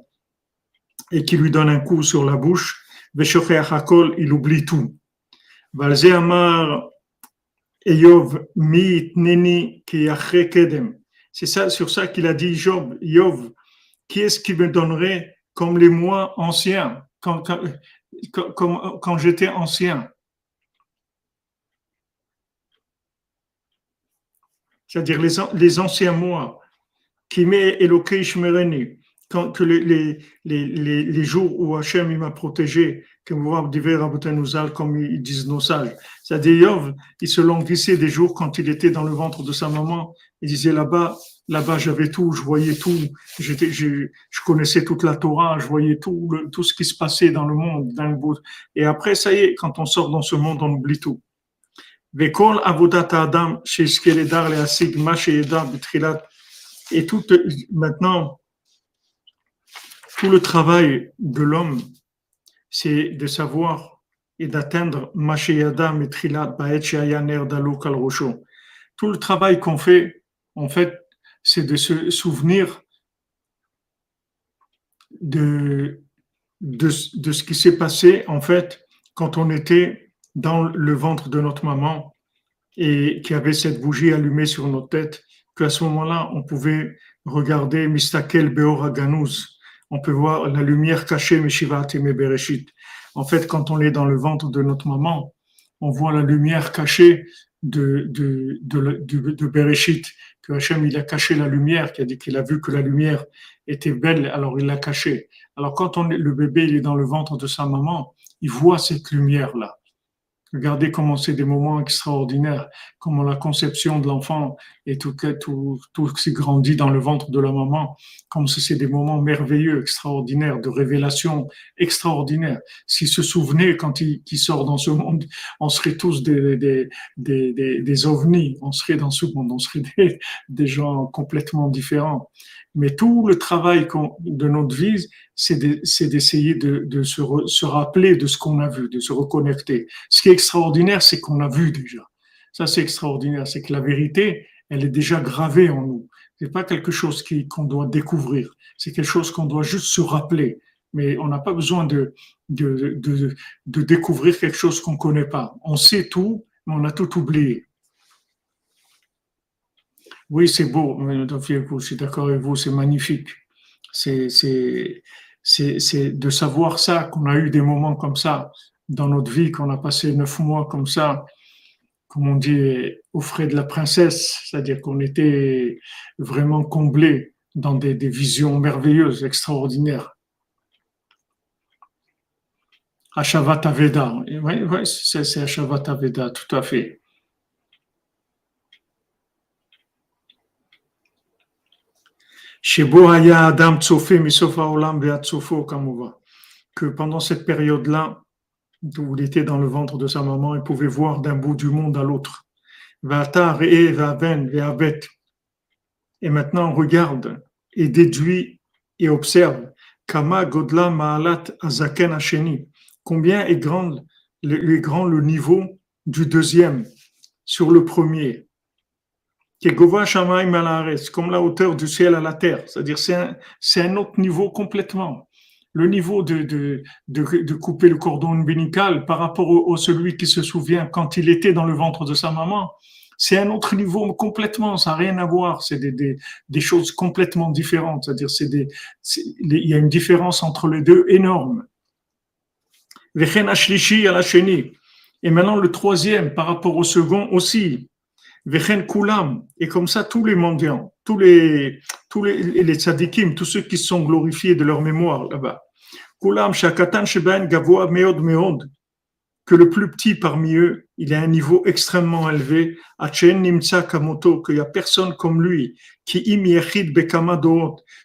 et qui lui donne un coup sur la bouche, il oublie tout. Valze Amar Eyov Mi Neni Kedem. C'est ça, sur ça qu'il a dit Job, Yov, qui est-ce qui me donnerait comme les mois anciens, quand, quand, quand j'étais ancien? C'est-à-dire les, les, anciens mois, qui met Eloké Shmereni, quand que les, les, les, les, jours où Hachem m'a protégé, comme comme ils disent nos sages. C'est-à-dire, il se languissait des jours quand il était dans le ventre de sa maman. Il disait là-bas, là-bas j'avais tout, je voyais tout, j'étais, je, je, connaissais toute la Torah, je voyais tout, tout ce qui se passait dans le monde, dans le. Et après, ça y est, quand on sort dans ce monde, on oublie tout. Et maintenant, tout le travail de l'homme, c'est de savoir et d'atteindre et Trilat Tout le travail qu'on fait, en fait, c'est de se souvenir de, de, de ce qui s'est passé, en fait, quand on était dans le ventre de notre maman et qui avait cette bougie allumée sur nos têtes, qu'à ce moment-là, on pouvait regarder Mistakel Beora On peut voir la lumière cachée Meshivat et Bereshit. En fait, quand on est dans le ventre de notre maman, on voit la lumière cachée de, de, de, de, Bereshit, que Hachem il a caché la lumière, qui a dit qu'il a vu que la lumière était belle, alors il l'a cachée. Alors quand on, le bébé il est dans le ventre de sa maman, il voit cette lumière-là. Regardez comment c'est des moments extraordinaires, comment la conception de l'enfant et tout, tout, tout s'est grandi dans le ventre de la maman, comme si c'est des moments merveilleux, extraordinaires, de révélation extraordinaire. S'il se souvenait quand il, sort dans ce monde, on serait tous des, des, des, des, des ovnis, on serait dans ce monde, on serait des, des gens complètement différents. Mais tout le travail de notre vie, c'est d'essayer de, se, rappeler de ce qu'on a vu, de se reconnecter. Ce qui est extraordinaire, c'est qu'on a vu déjà. Ça, c'est extraordinaire. C'est que la vérité, elle est déjà gravée en nous. C'est pas quelque chose qu'on doit découvrir. C'est quelque chose qu'on doit juste se rappeler. Mais on n'a pas besoin de, de, découvrir quelque chose qu'on connaît pas. On sait tout, mais on a tout oublié. Oui, c'est beau, je suis d'accord avec vous, c'est magnifique. C'est, de savoir ça, qu'on a eu des moments comme ça dans notre vie, qu'on a passé neuf mois comme ça, comme on dit, au frais de la princesse, c'est-à-dire qu'on était vraiment comblés dans des, des visions merveilleuses, extraordinaires. Ashavata Veda, oui, oui c'est, c'est Ashavata Veda, tout à fait. Adam que pendant cette période-là, où il était dans le ventre de sa maman, il pouvait voir d'un bout du monde à l'autre. Et maintenant, regarde et déduit et observe Kama Godla Maalat Azaken Hasheni. Combien est grand le niveau du deuxième sur le premier? Comme la hauteur du ciel à la terre. C'est-à-dire, c'est un, c'est un autre niveau complètement. Le niveau de, de, de, couper le cordon ombilical par rapport au, celui qui se souvient quand il était dans le ventre de sa maman, c'est un autre niveau complètement, ça n'a rien à voir, c'est des, des, des, choses complètement différentes. C'est-à-dire, c'est des, il y a une différence entre les deux énorme. Et maintenant, le troisième par rapport au second aussi. Vechen Kulam, et comme ça tous les mendiants, tous les, tous les, les tzadikim, tous ceux qui sont glorifiés de leur mémoire là-bas. Kulam, Shakatan Sheben Gavoa Meod Meod, que le plus petit parmi eux, il a un niveau extrêmement élevé, Achen Nimtsa Kamoto, qu'il n'y a personne comme lui, qui im Yechid Bekama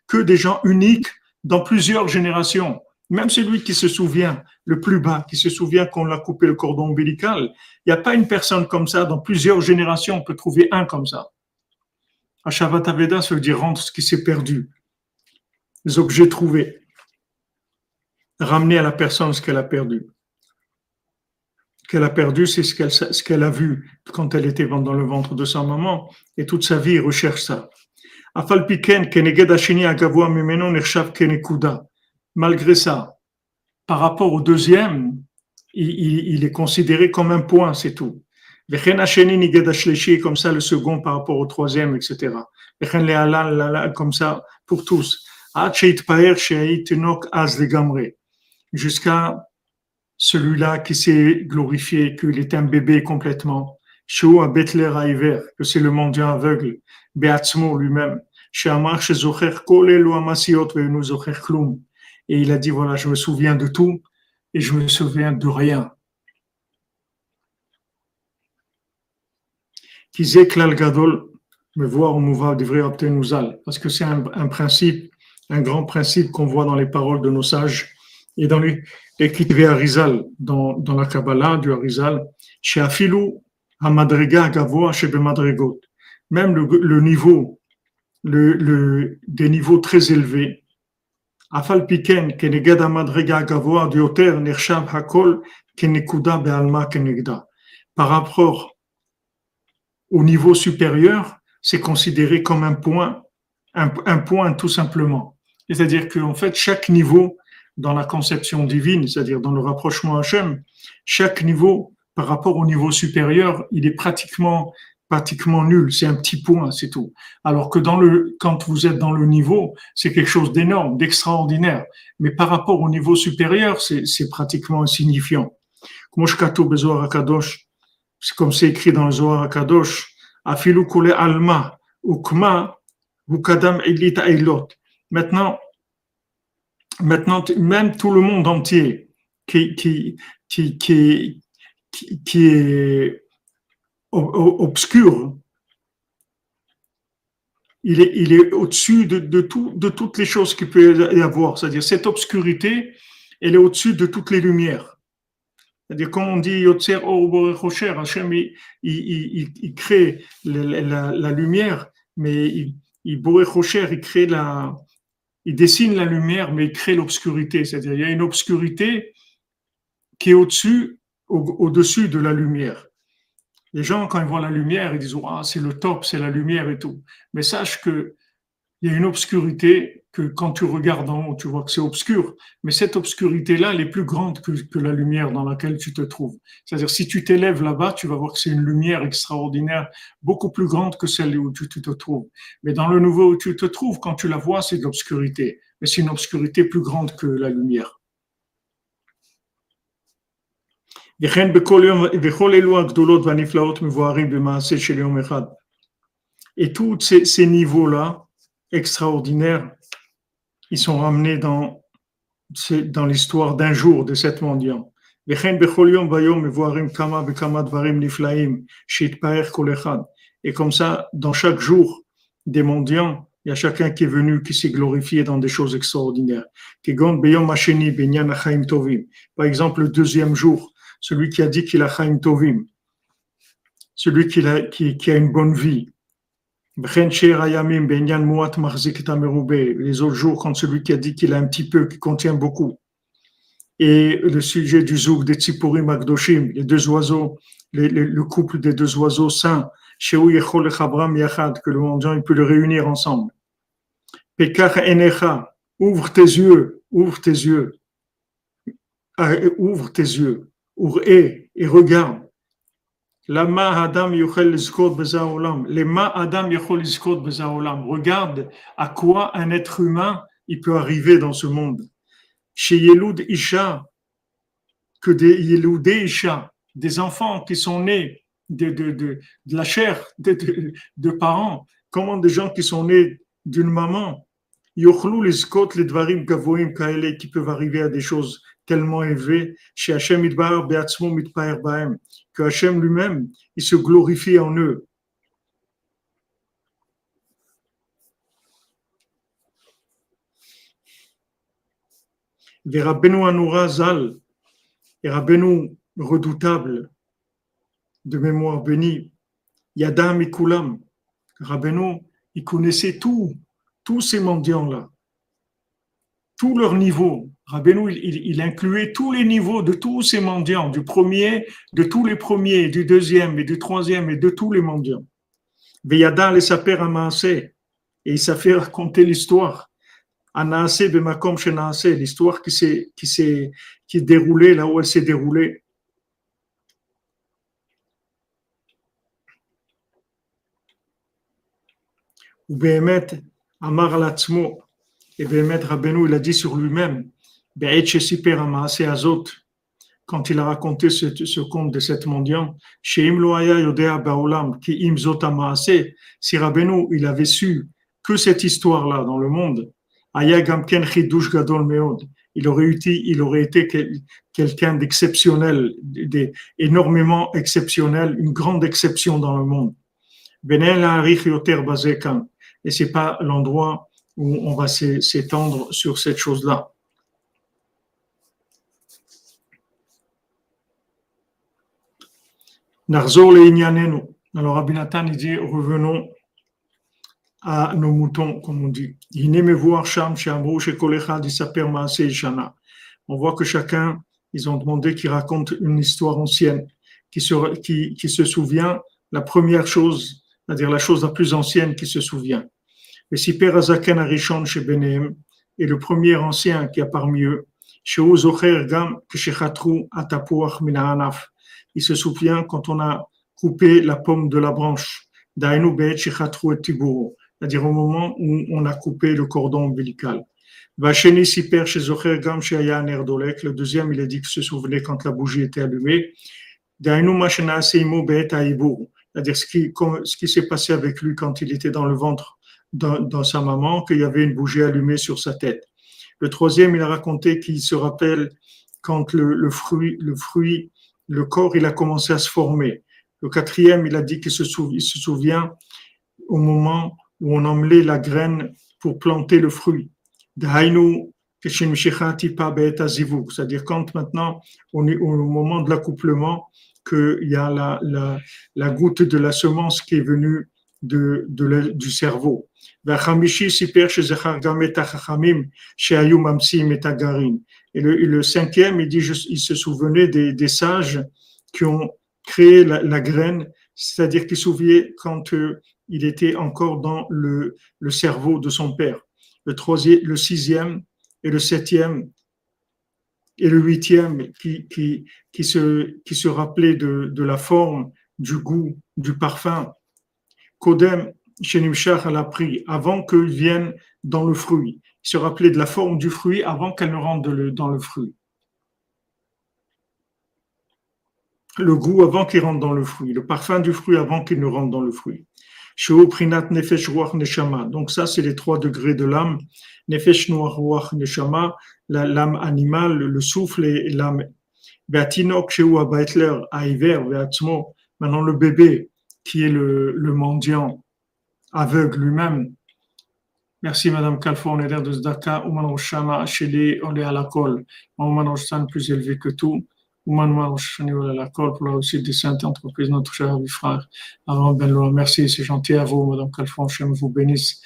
que des gens uniques dans plusieurs générations. Même celui qui se souvient le plus bas, qui se souvient qu'on l'a coupé le cordon ombilical, il n'y a pas une personne comme ça. Dans plusieurs générations, on peut trouver un comme ça. Ashavataveda, ça veut dire rendre ce qui s'est perdu. Les objets trouvés. Ramener à la personne ce qu'elle a perdu. Qu'elle a perdu, c'est ce qu'elle, a vu quand elle était dans le ventre de sa maman. Et toute sa vie, elle recherche ça. Afalpiken, keneged ashini agavua mimeno nirshav kenekuda malgré ça, par rapport au deuxième, il, est considéré comme un point, c'est tout. Comme ça, le second par rapport au troisième, etc. Comme ça, pour tous. Jusqu'à celui-là qui s'est glorifié, qu'il est un bébé complètement. Que c'est le mendiant aveugle. Beatzmo lui-même. Et il a dit, voilà, je me souviens de tout et je me souviens de rien. Klal Gadol, me voir va devrait obtenir parce que c'est un, principe, un grand principe qu'on voit dans les paroles de nos sages et dans les écrits Arizal, dans, dans la Kabbalah du Arizal, chez Afilou, Hamadrega Gavoa, chez Madrigot. Même le, le niveau, le, le, des niveaux très élevés, Par rapport au niveau supérieur, c'est considéré comme un point, un, un point tout simplement. C'est-à-dire qu'en fait, chaque niveau dans la conception divine, c'est-à-dire dans le rapprochement Hachem, chaque niveau par rapport au niveau supérieur, il est pratiquement pratiquement nul, c'est un petit point, c'est tout. Alors que dans le, quand vous êtes dans le niveau, c'est quelque chose d'énorme, d'extraordinaire. Mais par rapport au niveau supérieur, c'est pratiquement insignifiant. c'est comme c'est écrit dans le Zohar Akadosh, Afilu Alma, Ukma, Ukadam Elit Ailot. Maintenant, maintenant, même tout le monde entier qui, qui, qui, qui, qui est obscur, il est, il est au-dessus de, tout, de toutes les choses qu'il peut y avoir. C'est-à-dire, cette obscurité, elle est au-dessus de toutes les lumières. C'est-à-dire, quand on dit Yotzer Rocher, Hachem, il, il, il, crée la, lumière, mais il, il, il crée la, il dessine la lumière, mais il crée l'obscurité. C'est-à-dire, il y a une obscurité qui est au-dessus, au-dessus de la lumière. Les gens, quand ils voient la lumière, ils disent Ah, c'est le top, c'est la lumière et tout. Mais sache que il y a une obscurité que quand tu regardes en haut, tu vois que c'est obscur. Mais cette obscurité-là, elle est plus grande que, que, la lumière dans laquelle tu te trouves. C'est-à-dire, si tu t'élèves là-bas, tu vas voir que c'est une lumière extraordinaire, beaucoup plus grande que celle où tu, tu te trouves. Mais dans le nouveau où tu te trouves, quand tu la vois, c'est de l'obscurité. Mais c'est une obscurité plus grande que la lumière. Et tous ces, niveaux-là extraordinaires, ils sont ramenés dans, l'histoire d'un jour de cette mendiant. Et comme ça, dans chaque jour des mendiants, il y a chacun qui est venu, qui s'est glorifié dans des choses extraordinaires. Par exemple, le deuxième jour, celui qui a dit qu'il a Chaim Tovim, celui qui a, une bonne vie. Les autres jours, quand celui qui a dit qu'il a un petit peu, qui contient beaucoup. Et le sujet du zouk des Tzipurim Akdoshim, les deux oiseaux, le couple des deux oiseaux saints, que le mendiant il peut le réunir ensemble. Pekach Enecha, ouvre tes yeux, ouvre tes yeux, ah, ouvre tes yeux et, et regarde. Adam Adam Regarde à quoi un être humain il peut arriver dans ce monde. Chez Yeloud Isha, que des Yeloud Isha, des enfants qui sont nés de, de, de, de la chair de, de, parents, comment des gens qui sont nés d'une maman, Yochlou les les Dvarim Gavoim Kaele, qui peuvent arriver à des choses tellement élevé, chez Hachem Idbar Beatzmo Mitpaer Baem, que Hachem lui-même, il se glorifie en eux. Et Rabbeinu Anoura Zal, et Rabbeinu redoutable, de mémoire bénie, Yadam Ikulam, Rabbeinu, il connaissait tout, tous ces mendiants-là, tous leurs niveaux, Rabbeinu, il, incluait tous les niveaux de tous ces mendiants, du premier, de tous les premiers, du deuxième et du troisième et de tous les mendiants. Veyada les saper et il fait raconter l'histoire. Anase bemakom shenase, l'histoire qui s'est, qui s'est, qui déroulée là où elle s'est déroulée. Ou Amar Latzmo, et Behemet Rabbeinu, il a dit sur lui-même, quand il a raconté ce, ce conte de cette mendiant, si Rabbeinu il avait su que cette histoire-là dans le monde, il aurait été, il aurait été quelqu'un d'exceptionnel, énormément exceptionnel, une grande exception dans le monde. Et c'est pas l'endroit où on va s'étendre sur cette chose-là. Alors dit revenons à nos moutons, comme on dit. On voit que chacun, ils ont demandé qu'il raconte une histoire ancienne, qui se, qui se souvient la première chose, c'est-à-dire la chose la plus ancienne qui se souvient. Et si Père et le premier ancien qui a parmi eux, il se souvient quand on a coupé la pomme de la branche, c'est-à-dire au moment où on a coupé le cordon ombilical. Le deuxième, il a dit qu'il se souvenait quand la bougie était allumée. C'est-à-dire ce qui s'est passé avec lui quand il était dans le ventre dans, sa maman, qu'il y avait une bougie allumée sur sa tête. Le troisième, il a raconté qu'il se rappelle quand le, le, fruit, le fruit, le corps, il a commencé à se former. Le quatrième, il a dit qu'il se, souvient, il se souvient au moment où on emmenait la graine pour planter le fruit. C'est-à-dire quand maintenant on est au moment de l'accouplement, qu'il y a la, la, la, goutte de la semence qui est venue de, de du cerveau. Et le, cinquième, il dit, il se souvenait des, sages qui ont créé la, graine, c'est-à-dire qu'il se souvenait quand euh, il était encore dans le, cerveau de son père. Le troisième, le sixième et le septième et le huitième qui, se, qui se rappelait de, la forme, du goût, du parfum. Shenimshach l'a pris avant qu'il vienne dans le fruit. Se rappelait de la forme du fruit avant qu'elle ne rentre dans le fruit. Le goût avant qu'il rentre dans le fruit, le parfum du fruit avant qu'il ne rentre dans le fruit. Prinat Nefesh Neshama. Donc ça, c'est les trois degrés de l'âme. Nefesh Ruach Neshama, l'âme animale, le souffle et l'âme. Beatinok Sheu Abaitler, Aiver, Beatzmo. Maintenant, le bébé, qui est le mendiant, aveugle lui-même. Merci Madame Kalfo, on est de Zdaka, Ouman Shama, Sheli, on est à la colle. Ouman plus élevé que tout pour la réussite des saintes entreprises, notre cher frère. Avant ben merci, c'est gentil à vous, Madame Calfon, Hachem vous bénisse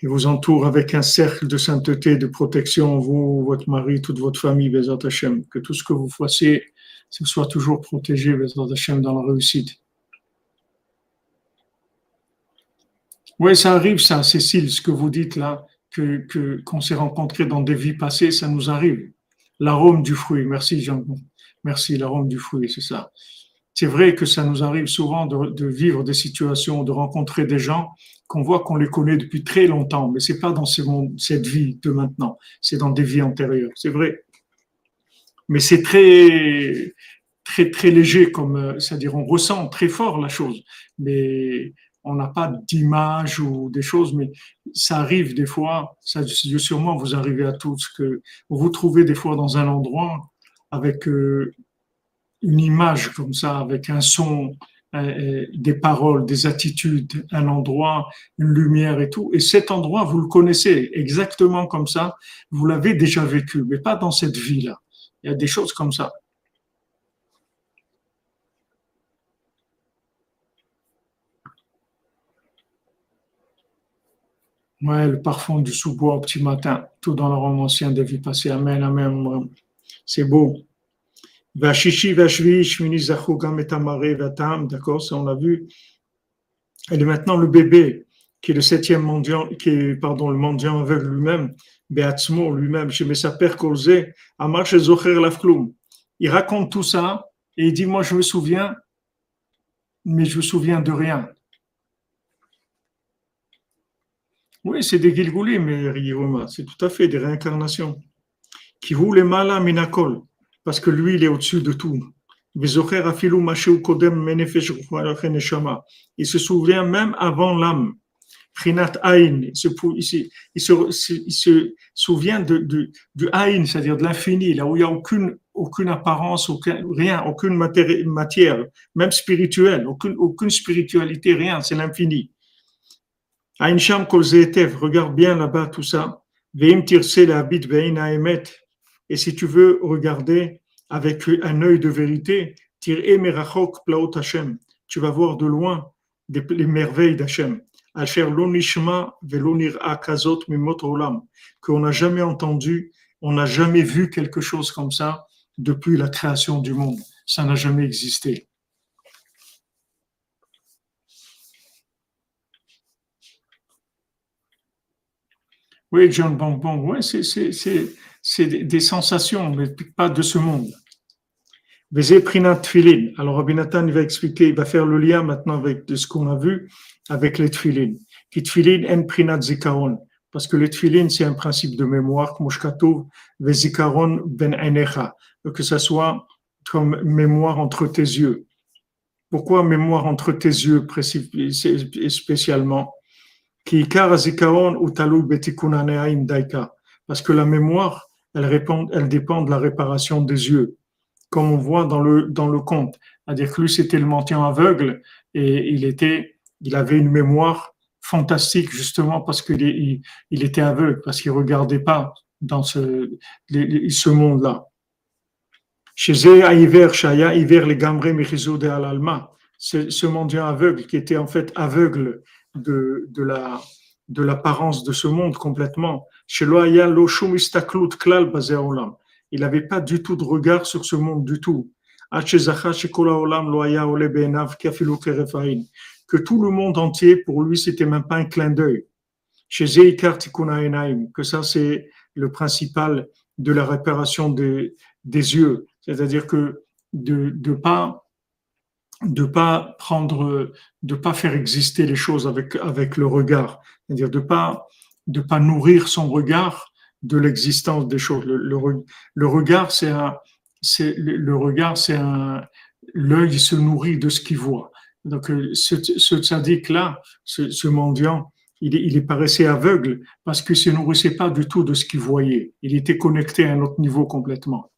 et vous entoure avec un cercle de sainteté, de protection, vous, votre mari, toute votre famille, Bezat Hachem. Que tout ce que vous fassiez soit toujours protégé, Bezat Hachem, dans la réussite. Oui, ça arrive, ça, Cécile, ce que vous dites là, que qu'on s'est rencontrés dans des vies passées, ça nous arrive. L'arôme du fruit. Merci Jean. Merci, l'arôme du fruit, c'est ça. C'est vrai que ça nous arrive souvent de, vivre des situations, de rencontrer des gens qu'on voit qu'on les connaît depuis très longtemps, mais c'est pas dans cette vie de maintenant, c'est dans des vies antérieures. C'est vrai. Mais c'est très, très, très léger comme, euh, c'est-à-dire on ressent très fort la chose, mais on n'a pas d'image ou des choses, mais ça arrive des fois, ça sûrement vous arrivez à tous, que vous vous trouvez des fois dans un endroit avec euh, une image comme ça, avec un son, euh, euh, des paroles, des attitudes, un endroit, une lumière et tout. Et cet endroit, vous le connaissez exactement comme ça, vous l'avez déjà vécu, mais pas dans cette vie-là. Il y a des choses comme ça. Ouais, le parfum du sous-bois au petit matin, tout dans le roman ancien des vies passées. Amen, amen. C'est beau. Vashishi, Vashvi, Shmini, Zachugam, Etamare, Vatam, d'accord, ça on l'a vu. Elle est maintenant le bébé, qui est le septième mendiant, qui est, pardon, le mendiant avec lui-même, Beatzmo, lui-même, chez Messaper Kolze, Amar Zocher Lafklum. Il raconte tout ça et il dit, moi je me souviens, mais je me souviens de rien. Oui, c'est des Riyoma, c'est tout à fait des réincarnations. Qui voulait mala minakol, parce que lui, il est au-dessus de tout. Il se souvient même avant l'âme. il se, il se, se souvient de, de, du Aïn, c'est-à-dire de l'infini, là où il n'y a aucune, apparence, aucun, rien, aucune matière, même spirituelle, aucune spiritualité, rien, c'est l'infini. Aïncham Kolzetev, regarde bien là-bas tout ça. Veim tirse la bit Et si tu veux regarder avec un œil de vérité, tir emerachok plaot Hashem. Tu vas voir de loin les merveilles d'Hachem. Asher lonishma velonir akazot mimot olam. Qu'on n'a jamais entendu, on n'a jamais vu quelque chose comme ça depuis la création du monde. Ça n'a jamais existé. Oui, John Bonbon, oui, c'est des sensations, mais pas de ce monde. Alors, Rabbi Nathan, il va expliquer, il va faire le lien maintenant avec ce qu'on a vu avec les tfilin. Qui tfilin en zikaron. parce que le tfilin, c'est un principe de mémoire, vezikaron ben que ce soit comme mémoire entre tes yeux. Pourquoi mémoire entre tes yeux spécialement? Parce que la mémoire, elle, dépend de la réparation des yeux, comme on voit dans le, dans le conte. C'est-à-dire que lui, c'était le mendiant aveugle et il, était, il avait une mémoire fantastique justement parce qu'il il, était aveugle, parce qu'il regardait pas dans ce, ce monde-là. Ce mendiant aveugle qui était en fait aveugle de, de la de l'apparence de ce monde complètement. Il n'avait pas du tout de regard sur ce monde du tout que tout le monde entier, pour lui, c'était même pas un clin d'œil. Que ça, c'est le principal de la réparation des, des yeux. C'est-à-dire que de ne pas de pas prendre, de pas faire exister les choses avec avec le regard, c'est-à-dire de pas de pas nourrir son regard de l'existence des choses. Le, le, regard, c'est un, c'est le regard, c'est un, l'œil se nourrit de ce qu'il voit. Donc, euh, ce, ce là ce, ce, mendiant, il, il paraissait aveugle parce qu'il se nourrissait pas du tout de ce qu'il voyait. Il était connecté à un autre niveau complètement.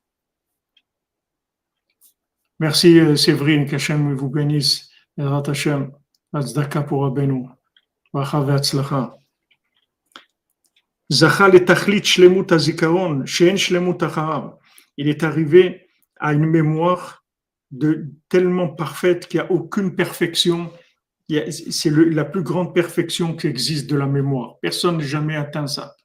Merci euh, Séverine, qu'Hachem vous bénisse. Hashem, pour Abenu. Il est arrivé à une mémoire de tellement parfaite qu'il n'y a aucune perfection. C'est la plus grande perfection qui existe de la mémoire. Personne n'a jamais atteint ça.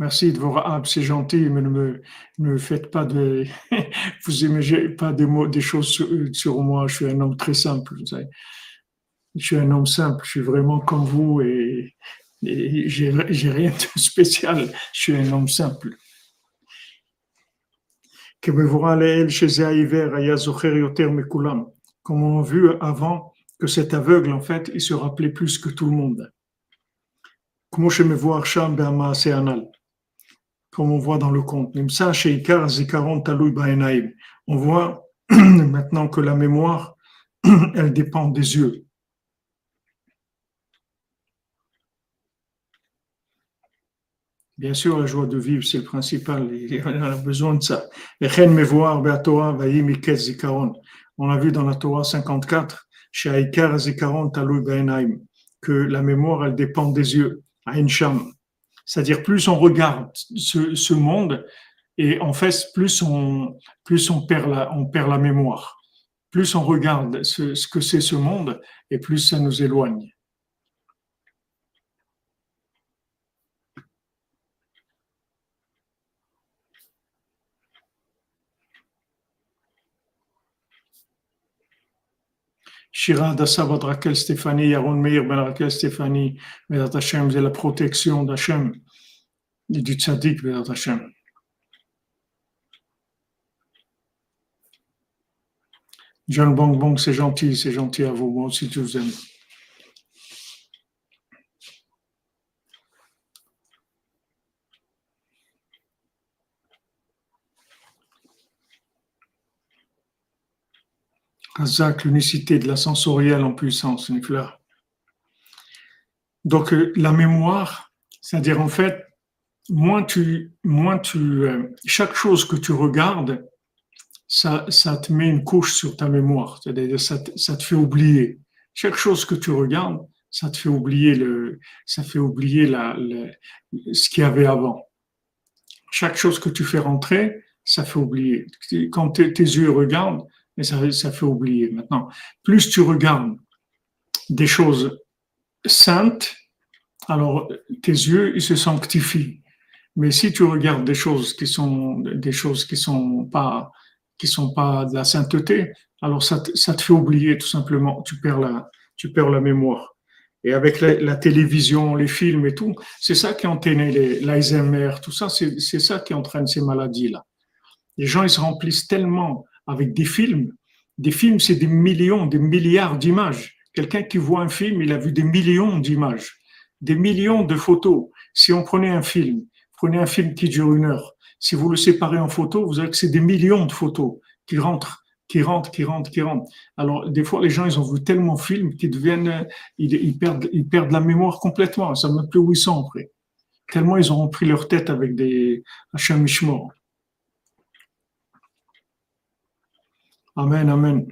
Merci de vos c'est gentil, mais ne me, ne faites pas de, vous pas des mots, des choses sur, moi. Je suis un homme très simple. Je suis un homme simple, je suis vraiment comme vous et, j'ai rien de spécial, je suis un homme simple. Comme on a vu avant que cet aveugle, en fait, il se rappelait plus que tout le monde. Comme on voit dans le conte. On voit maintenant que la mémoire, elle dépend des yeux. Bien sûr, la joie de vivre, c'est le principal. On a besoin de ça. On a vu dans la Torah 54, que la mémoire, elle dépend des yeux, C'est-à-dire, plus on regarde ce, monde, et en fait, plus on, plus on perd la, on perd la mémoire. Plus on regarde ce que c'est ce monde, et plus ça nous éloigne. Shira Dassavad Raquel Stéphanie, Yaron Meir Ben Raquel Stéphanie, Vedat Hashem, c'est la protection d'Hachem et du tzaddik Vedat Hashem. John Bong Bong, c'est gentil, c'est gentil à vous, moi aussi je vous aime. Kazakh, l'unicité de la sensorielle en puissance, une fleur. Donc euh, la mémoire, c'est-à-dire en fait, moins tu, moins tu, euh, chaque chose que tu regardes, ça, ça te met une couche sur ta mémoire, c'est-à-dire ça, ça te fait oublier. Chaque chose que tu regardes, ça te fait oublier le, ça fait oublier la, ce qu'il y avait avant. Chaque chose que tu fais rentrer, ça fait oublier. Quand tes yeux regardent, mais ça, ça fait oublier maintenant. Plus tu regardes des choses saintes, alors tes yeux ils se sanctifient. Mais si tu regardes des choses qui sont des choses qui sont pas qui sont pas de la sainteté, alors ça te, ça te fait oublier tout simplement. Tu perds la tu perds la mémoire. Et avec la, télévision, les films et tout, c'est ça qui entraîne l'Alzheimer, tout ça, c'est ça qui entraîne ces maladies là. Les gens, ils se remplissent tellement avec des films. Des films, c'est des millions, des milliards d'images. Quelqu'un qui voit un film, il a vu des millions d'images, des millions de photos. Si on prenait un film, prenez un film qui dure une heure, si vous le séparez en photos, vous avez que c'est des millions de photos qui rentrent, qui rentrent, qui rentrent, qui rentrent. Alors, des fois, les gens, ils ont vu tellement de films qu'ils deviennent, ils, perdent, ils perdent la mémoire complètement. Ça ne même plus où ils sont après. Tellement ils ont pris leur tête avec des Hachem Amen, amen.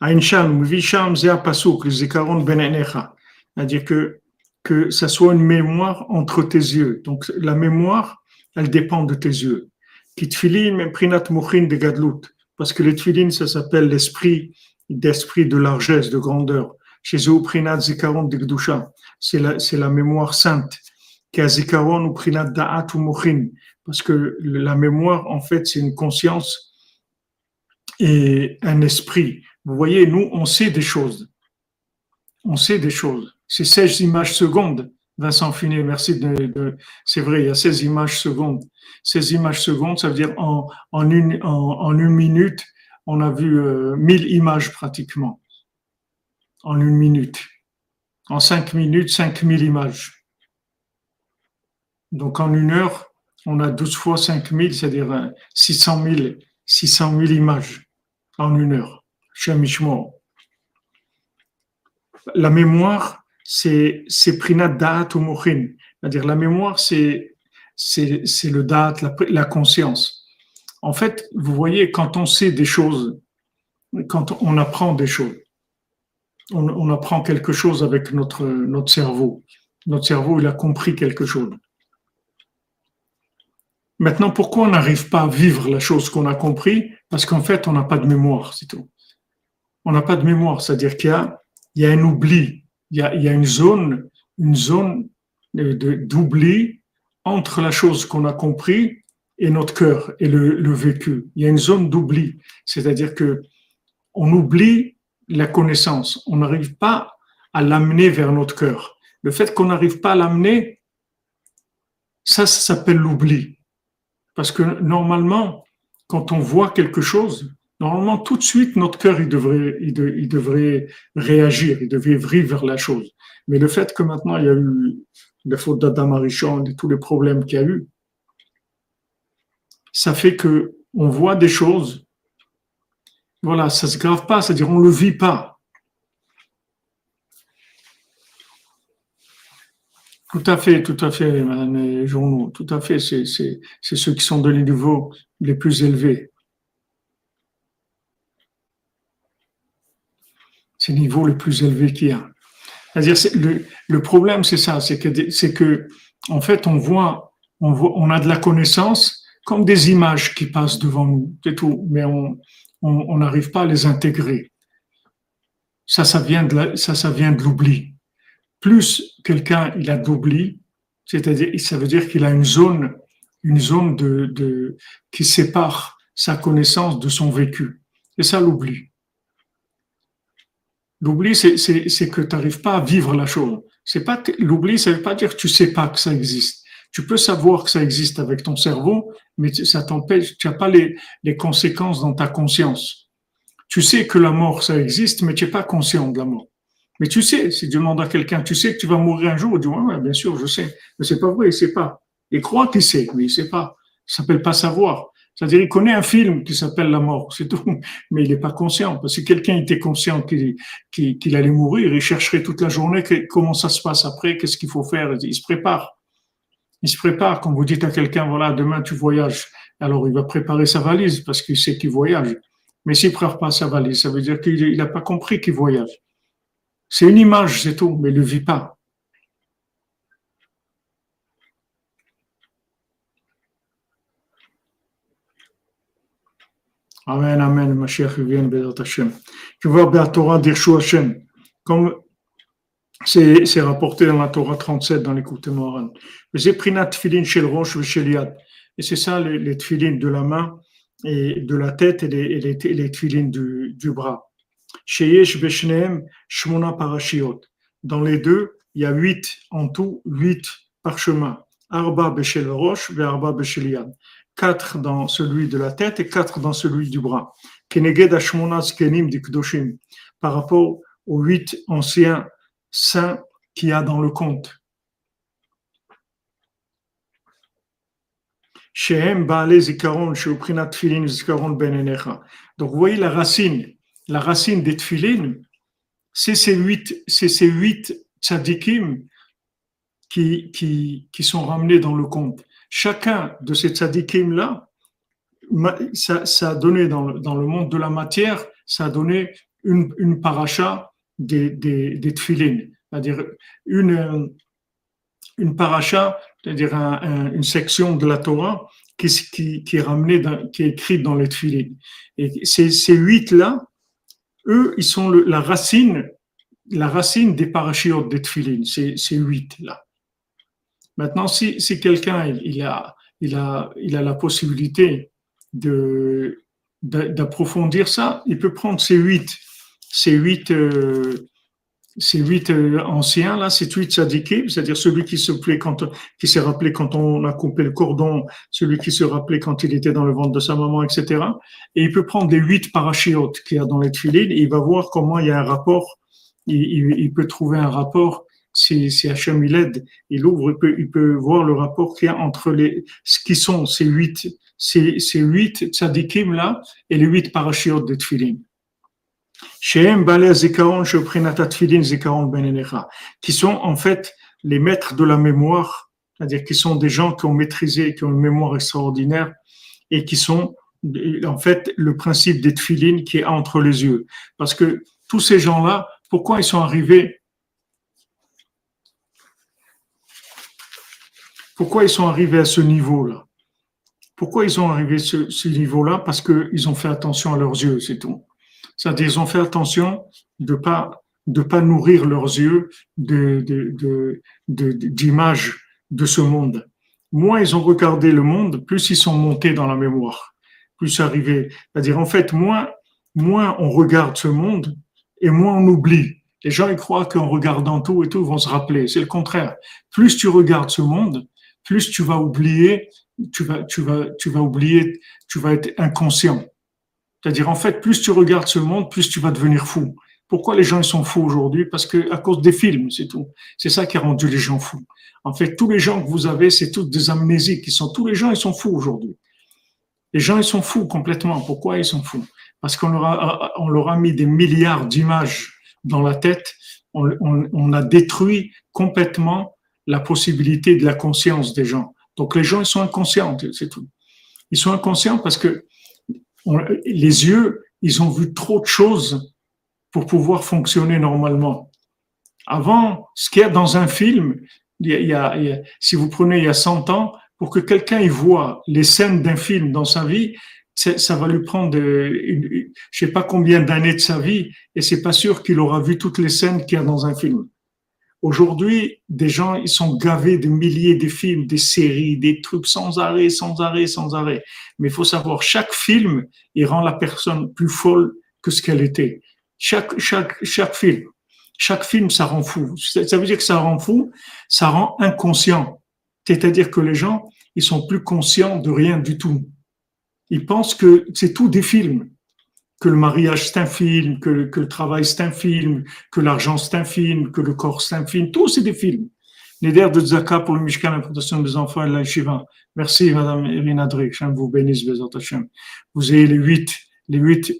Aïncham, Visham, Pasuk, le Zikaron Ben C'est-à-dire que, que ça soit une mémoire entre tes yeux. Donc, la mémoire, elle dépend de tes yeux. Kitfilin, Prinat Mochin de Gadlut. Parce que le tfilin, ça s'appelle l'esprit, d'esprit de largesse, de grandeur. Chez Prinat Zikaron de Gdusha. C'est la, c'est la mémoire sainte. Zikaron ou Prinat Da'at ou Mochin. Parce que la mémoire, en fait, c'est une conscience et un esprit. Vous voyez, nous, on sait des choses. On sait des choses. C'est 16 images secondes. Vincent Finet, merci de, c'est vrai, il y a 16 images secondes. 16 images secondes, ça veut dire en, une, minute, on a vu euh, 1000 images pratiquement. En une minute. En 5 minutes, 5000 images. Donc en une heure, on a 12 fois 5000, c'est-à-dire 600 000, 600 000 images en une heure. La mémoire, c'est prinat da'at ou. C'est-à-dire la mémoire, c'est le da'at, la, conscience. En fait, vous voyez, quand on sait des choses, quand on apprend des choses, on, on apprend quelque chose avec notre, notre cerveau. Notre cerveau, il a compris quelque chose. Maintenant, pourquoi on n'arrive pas à vivre la chose qu'on a compris Parce qu'en fait, on n'a pas de mémoire, c'est tout on n'a pas de mémoire, c'est-à-dire qu'il y a, un oubli, il y a, une zone, une zone d'oubli entre la chose qu'on a compris et notre cœur et le, le vécu. Il y a une zone d'oubli, c'est-à-dire que on oublie la connaissance, on n'arrive pas à l'amener vers notre cœur. Le fait qu'on n'arrive pas à l'amener, ça, ça s'appelle l'oubli. Parce que normalement, quand on voit quelque chose, normalement, tout de suite, notre cœur, il devrait, il, devrait réagir, il devrait vivre la chose. Mais le fait que maintenant, il y a eu la faute d'Adam Arichon et tous les problèmes qu'il y a eu, ça fait que on voit des choses, voilà, ça se grave pas, c'est-à-dire on le vit pas. Tout à fait, tout à fait, madame les journaux, tout à fait, c'est ceux qui sont de les niveaux les plus élevés. C'est le niveau le plus élevé qu'il y a. C'est-à-dire, le, le, problème, c'est ça, c'est que, c'est que, en fait, on voit, on voit, on a de la connaissance comme des images qui passent devant nous, c'est tout, mais on, on n'arrive pas à les intégrer. Ça, ça vient de ça, ça vient de l'oubli. Plus quelqu'un, il a d'oubli, c'est-à-dire, ça veut dire qu'il a une zone, une zone de, qui sépare sa connaissance de son vécu. Et ça, l'oubli. L'oubli, c'est que tu n'arrives pas à vivre la chose. C'est pas l'oubli, ça veut pas dire que tu sais pas que ça existe. Tu peux savoir que ça existe avec ton cerveau, mais ça t'empêche. Tu n'as pas les, les conséquences dans ta conscience. Tu sais que la mort, ça existe, mais tu n'es pas conscient de la mort. Mais tu sais, si tu demandes à quelqu'un, tu sais que tu vas mourir un jour, il dit, ouais, bien sûr, je sais. Mais c'est pas vrai, il sait pas. Il croit qu'il sait, mais il sait pas. Ça s'appelle pas savoir. C'est-à-dire, il connaît un film qui s'appelle La mort, c'est tout, mais il n'est pas conscient. Parce que si quelqu'un était conscient qu'il allait mourir, il chercherait toute la journée comment ça se passe après, qu'est-ce qu'il faut faire. Il se prépare. Il se prépare. Quand vous dites à quelqu'un, voilà, demain tu voyages, alors il va préparer sa valise parce qu'il sait qu'il voyage. Mais s'il ne prépare pas sa valise, ça veut dire qu'il n'a pas compris qu'il voyage. C'est une image, c'est tout, mais ne le vit pas. Amen, Amen, Mashiach vient, Bézat Hashem. Tu vois, la Torah Hashem, comme c'est rapporté dans la Torah 37 dans l'écoute Moran. C'est prinat tfilin shel rosh yad. Et c'est ça les, les de la main et de la tête et les, et les, les du, du bras. Sheyesh beshneem shmona parashiot. Dans les deux, il y a huit en tout, huit parchemins. Arba beshel rosh ve arba beshel yad quatre dans celui de la tête et quatre dans celui du bras. Keneged Ashmonaz Kenim Dikdoshim, par rapport aux huit anciens saints qu'il y a dans le conte. Ben Donc vous voyez la racine, la racine des Tfilin, c'est ces huit, c'est ces huit tzadikim qui, qui, qui sont ramenés dans le conte chacun de ces tzadikim-là, ça, ça, a donné dans le, dans le, monde de la matière, ça a donné une, une paracha des, des, c'est-à-dire une, une paracha, c'est-à-dire un, une section de la Torah qui, qui, est ramenée, qui est écrite dans les tfilines. Et ces, ces huit-là, eux, ils sont le, la racine, la racine des parachiotes des tfilines, ces, ces huit-là. Maintenant, si, quelqu'un il a, il, a, il a la possibilité de, d'approfondir ça, il peut prendre ces huit, ces huit, euh, ces huit euh, anciens là, ces huit sadiqués, c'est-à-dire celui qui se plaît quand, qui s'est rappelé quand on a coupé le cordon, celui qui se rappelait quand il était dans le ventre de sa maman, etc. Et il peut prendre les huit parachiotes qu'il y a dans les tuiles et il va voir comment il y a un rapport. il peut trouver un rapport si, si Hachem il aide, il ouvre, il peut, il peut voir le rapport qu'il y a entre les, ce qui sont ces huit, ces, huit tzadikim là et les huit parachiotes de Tfilin. Ben qui sont en fait les maîtres de la mémoire, c'est-à-dire qui sont des gens qui ont maîtrisé, qui ont une mémoire extraordinaire et qui sont en fait le principe des tfilin qui est entre les yeux. Parce que tous ces gens-là, pourquoi ils sont arrivés? Pourquoi ils sont arrivés à ce niveau-là? Pourquoi ils sont arrivés à ce, niveau-là? Parce qu'ils ont fait attention à leurs yeux, c'est tout. C'est-à-dire ils ont fait attention de pas de pas nourrir leurs yeux de, d'images de, ce monde. Moins ils ont regardé le monde, plus ils sont montés dans la mémoire, plus arrivés. C'est-à-dire en fait, moins moins on regarde ce monde et moins on oublie. Les gens ils croient qu'en regardant tout et tout, ils vont se rappeler. C'est le contraire. Plus tu regardes ce monde, plus tu vas oublier, tu vas, tu vas, tu vas oublier, tu vas être inconscient. C'est-à-dire, en fait, plus tu regardes ce monde, plus tu vas devenir fou. Pourquoi les gens ils sont fous aujourd'hui? Parce que à cause des films, c'est tout. C'est ça qui a rendu les gens fous. En fait, tous les gens que vous avez, c'est tous des amnésiques. Ils sont tous les gens, ils sont fous aujourd'hui. Les gens, ils sont fous complètement. Pourquoi ils sont fous? Parce qu'on leur a, on leur a mis des milliards d'images dans la tête. On, on, on a détruit complètement la possibilité de la conscience des gens. Donc les gens, ils sont inconscients, c'est tout. Ils sont inconscients parce que les yeux, ils ont vu trop de choses pour pouvoir fonctionner normalement. Avant, ce qu'il y a dans un film, il y a, si vous prenez il y a 100 ans, pour que quelqu'un y voit les scènes d'un film dans sa vie, ça va lui prendre, une, je sais pas combien d'années de sa vie, et c'est pas sûr qu'il aura vu toutes les scènes qu'il y a dans un film. Aujourd'hui, des gens, ils sont gavés de milliers de films, des séries, des trucs sans arrêt, sans arrêt, sans arrêt. Mais il faut savoir, chaque film, il rend la personne plus folle que ce qu'elle était. Chaque, chaque, chaque film. Chaque film, ça rend fou. Ça veut dire que ça rend fou, ça rend inconscient. C'est-à-dire que les gens, ils sont plus conscients de rien du tout. Ils pensent que c'est tout des films que le mariage c'est un film, que, le travail c'est un film, que l'argent c'est un film, que le corps c'est un film, tout c'est des films. Neder de Zaka pour le Mishkan, la protection des enfants et la Shiva. Merci, Madame Irina Drake. vous bénisse, Bezat Hashem. Vous avez les huit, les huit,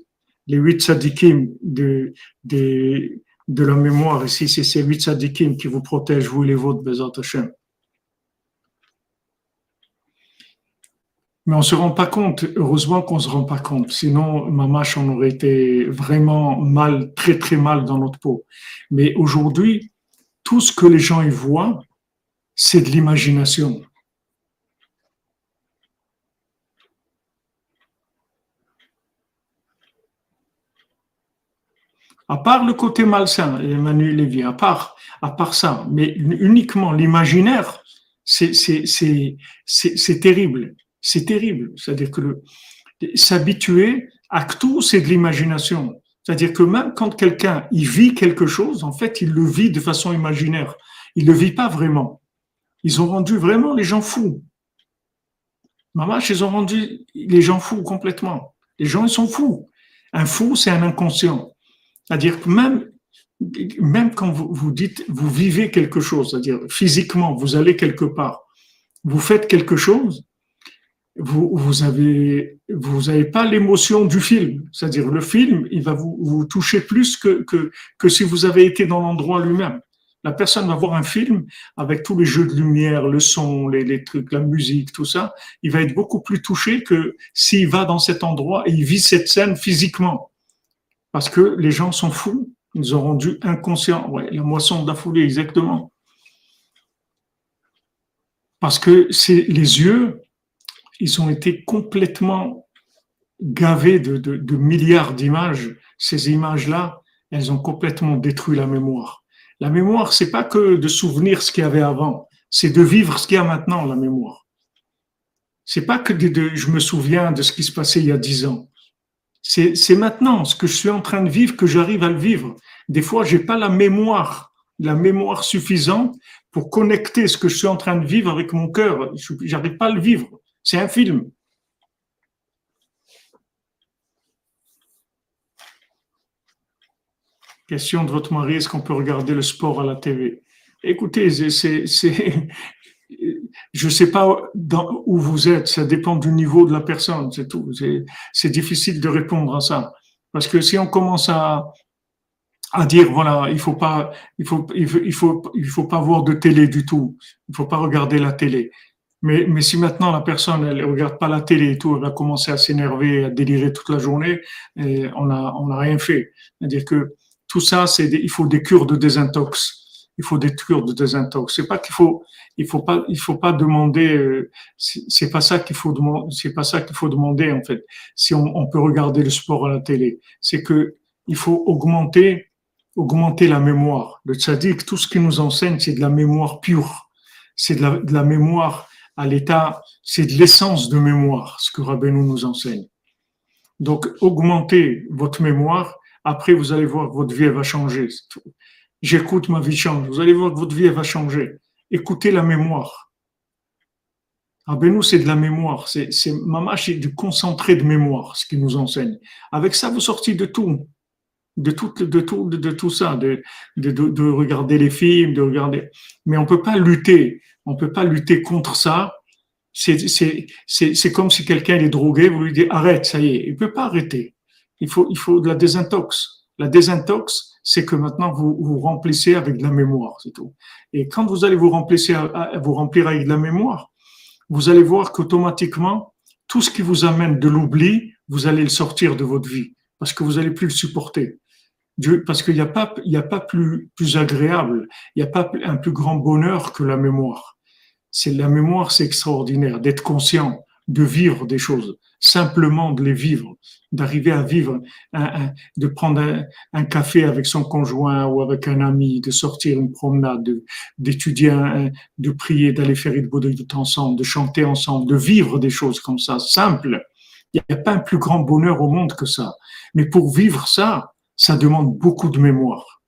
les huit sadikim de, de, de la mémoire ici. C'est ces huit sadikim qui vous protègent, vous et les vôtres, Bezat Hashem. Mais on se rend pas compte, heureusement qu'on se rend pas compte, sinon, mamache, on aurait été vraiment mal, très très mal dans notre peau. Mais aujourd'hui, tout ce que les gens y voient, c'est de l'imagination. À part le côté malsain, Emmanuel Lévy, à part, à part ça, mais uniquement l'imaginaire, c'est terrible. C'est terrible. C'est-à-dire que s'habituer à tout, c'est de l'imagination. C'est-à-dire que même quand quelqu'un vit quelque chose, en fait, il le vit de façon imaginaire. Il ne le vit pas vraiment. Ils ont rendu vraiment les gens fous. Maman, ils ont rendu les gens fous complètement. Les gens, ils sont fous. Un fou, c'est un inconscient. C'est-à-dire que même, même quand vous, vous dites, vous vivez quelque chose, c'est-à-dire physiquement, vous allez quelque part, vous faites quelque chose, vous, vous avez, vous avez pas l'émotion du film. C'est-à-dire le film, il va vous, vous toucher plus que, que, que si vous avez été dans l'endroit lui-même. La personne va voir un film avec tous les jeux de lumière, le son, les, les, trucs, la musique, tout ça. Il va être beaucoup plus touché que s'il va dans cet endroit et il vit cette scène physiquement. Parce que les gens sont fous. Ils ont rendu inconscient. Ouais, la moisson de la exactement. Parce que c'est les yeux, ils ont été complètement gavés de, milliards d'images. Ces images-là, elles ont complètement détruit la mémoire. La mémoire, c'est pas que de souvenir ce qu'il y avait avant, c'est de vivre ce qu'il y a maintenant, la mémoire. C'est pas que de, de, je me souviens de ce qui se passait il y a dix ans. C'est maintenant ce que je suis en train de vivre que j'arrive à le vivre. Des fois, j'ai pas la mémoire, la mémoire suffisante pour connecter ce que je suis en train de vivre avec mon cœur. J'arrive pas à le vivre. C'est un film. Question de votre mari, est-ce qu'on peut regarder le sport à la TV Écoutez, je ne sais pas où vous êtes, ça dépend du niveau de la personne, c'est tout. C'est difficile de répondre à ça. Parce que si on commence à, dire, voilà, il faut faut, faut, pas voir de télé du tout. Il faut pas regarder la télé. Mais, mais si maintenant la personne elle regarde pas la télé et tout, elle va commencer à s'énerver, à délirer toute la journée, et on a on a rien fait. C'est-à-dire que tout ça, c'est il faut des cures de désintox. Il faut des cures de désintox. C'est pas qu'il faut il faut pas il faut pas demander. Euh, c'est pas ça qu'il faut demander. C'est pas ça qu'il faut demander en fait. Si on, on peut regarder le sport à la télé, c'est que il faut augmenter augmenter la mémoire. Le tzaddik, tout ce qu'il nous enseigne, c'est de la mémoire pure. C'est de la, de la mémoire à l'état, c'est de l'essence de mémoire, ce que Rabbeinu nous enseigne. Donc, augmentez votre mémoire, après vous allez voir que votre vie va changer. J'écoute, ma vie change. Vous allez voir que votre vie va changer. Écoutez la mémoire. Rabbeinu, c'est de la mémoire. C'est, c'est mamash, c'est du concentré de mémoire, ce qu'il nous enseigne. Avec ça, vous sortez de tout de tout, de tout, de, tout ça, de, de, de, regarder les films, de regarder. Mais on peut pas lutter, on peut pas lutter contre ça. C'est comme si quelqu'un est drogué, vous lui dites arrête, ça y est, il peut pas arrêter. Il faut, il faut de la désintox. La désintox, c'est que maintenant vous vous remplissez avec de la mémoire, c'est tout. Et quand vous allez vous remplir, vous remplir avec de la mémoire, vous allez voir qu'automatiquement, tout ce qui vous amène de l'oubli, vous allez le sortir de votre vie parce que vous allez plus le supporter. Parce qu'il n'y a pas, plus, agréable, il n'y a pas un plus grand bonheur que la mémoire. C'est la mémoire, c'est extraordinaire, d'être conscient, de vivre des choses, simplement de les vivre, d'arriver à vivre, de prendre un, café avec son conjoint ou avec un ami, de sortir une promenade, d'étudier, de prier, d'aller faire une de ensemble, de chanter ensemble, de vivre des choses comme ça, simple. Il n'y a pas un plus grand bonheur au monde que ça. Mais pour vivre ça, ça demande beaucoup de mémoire.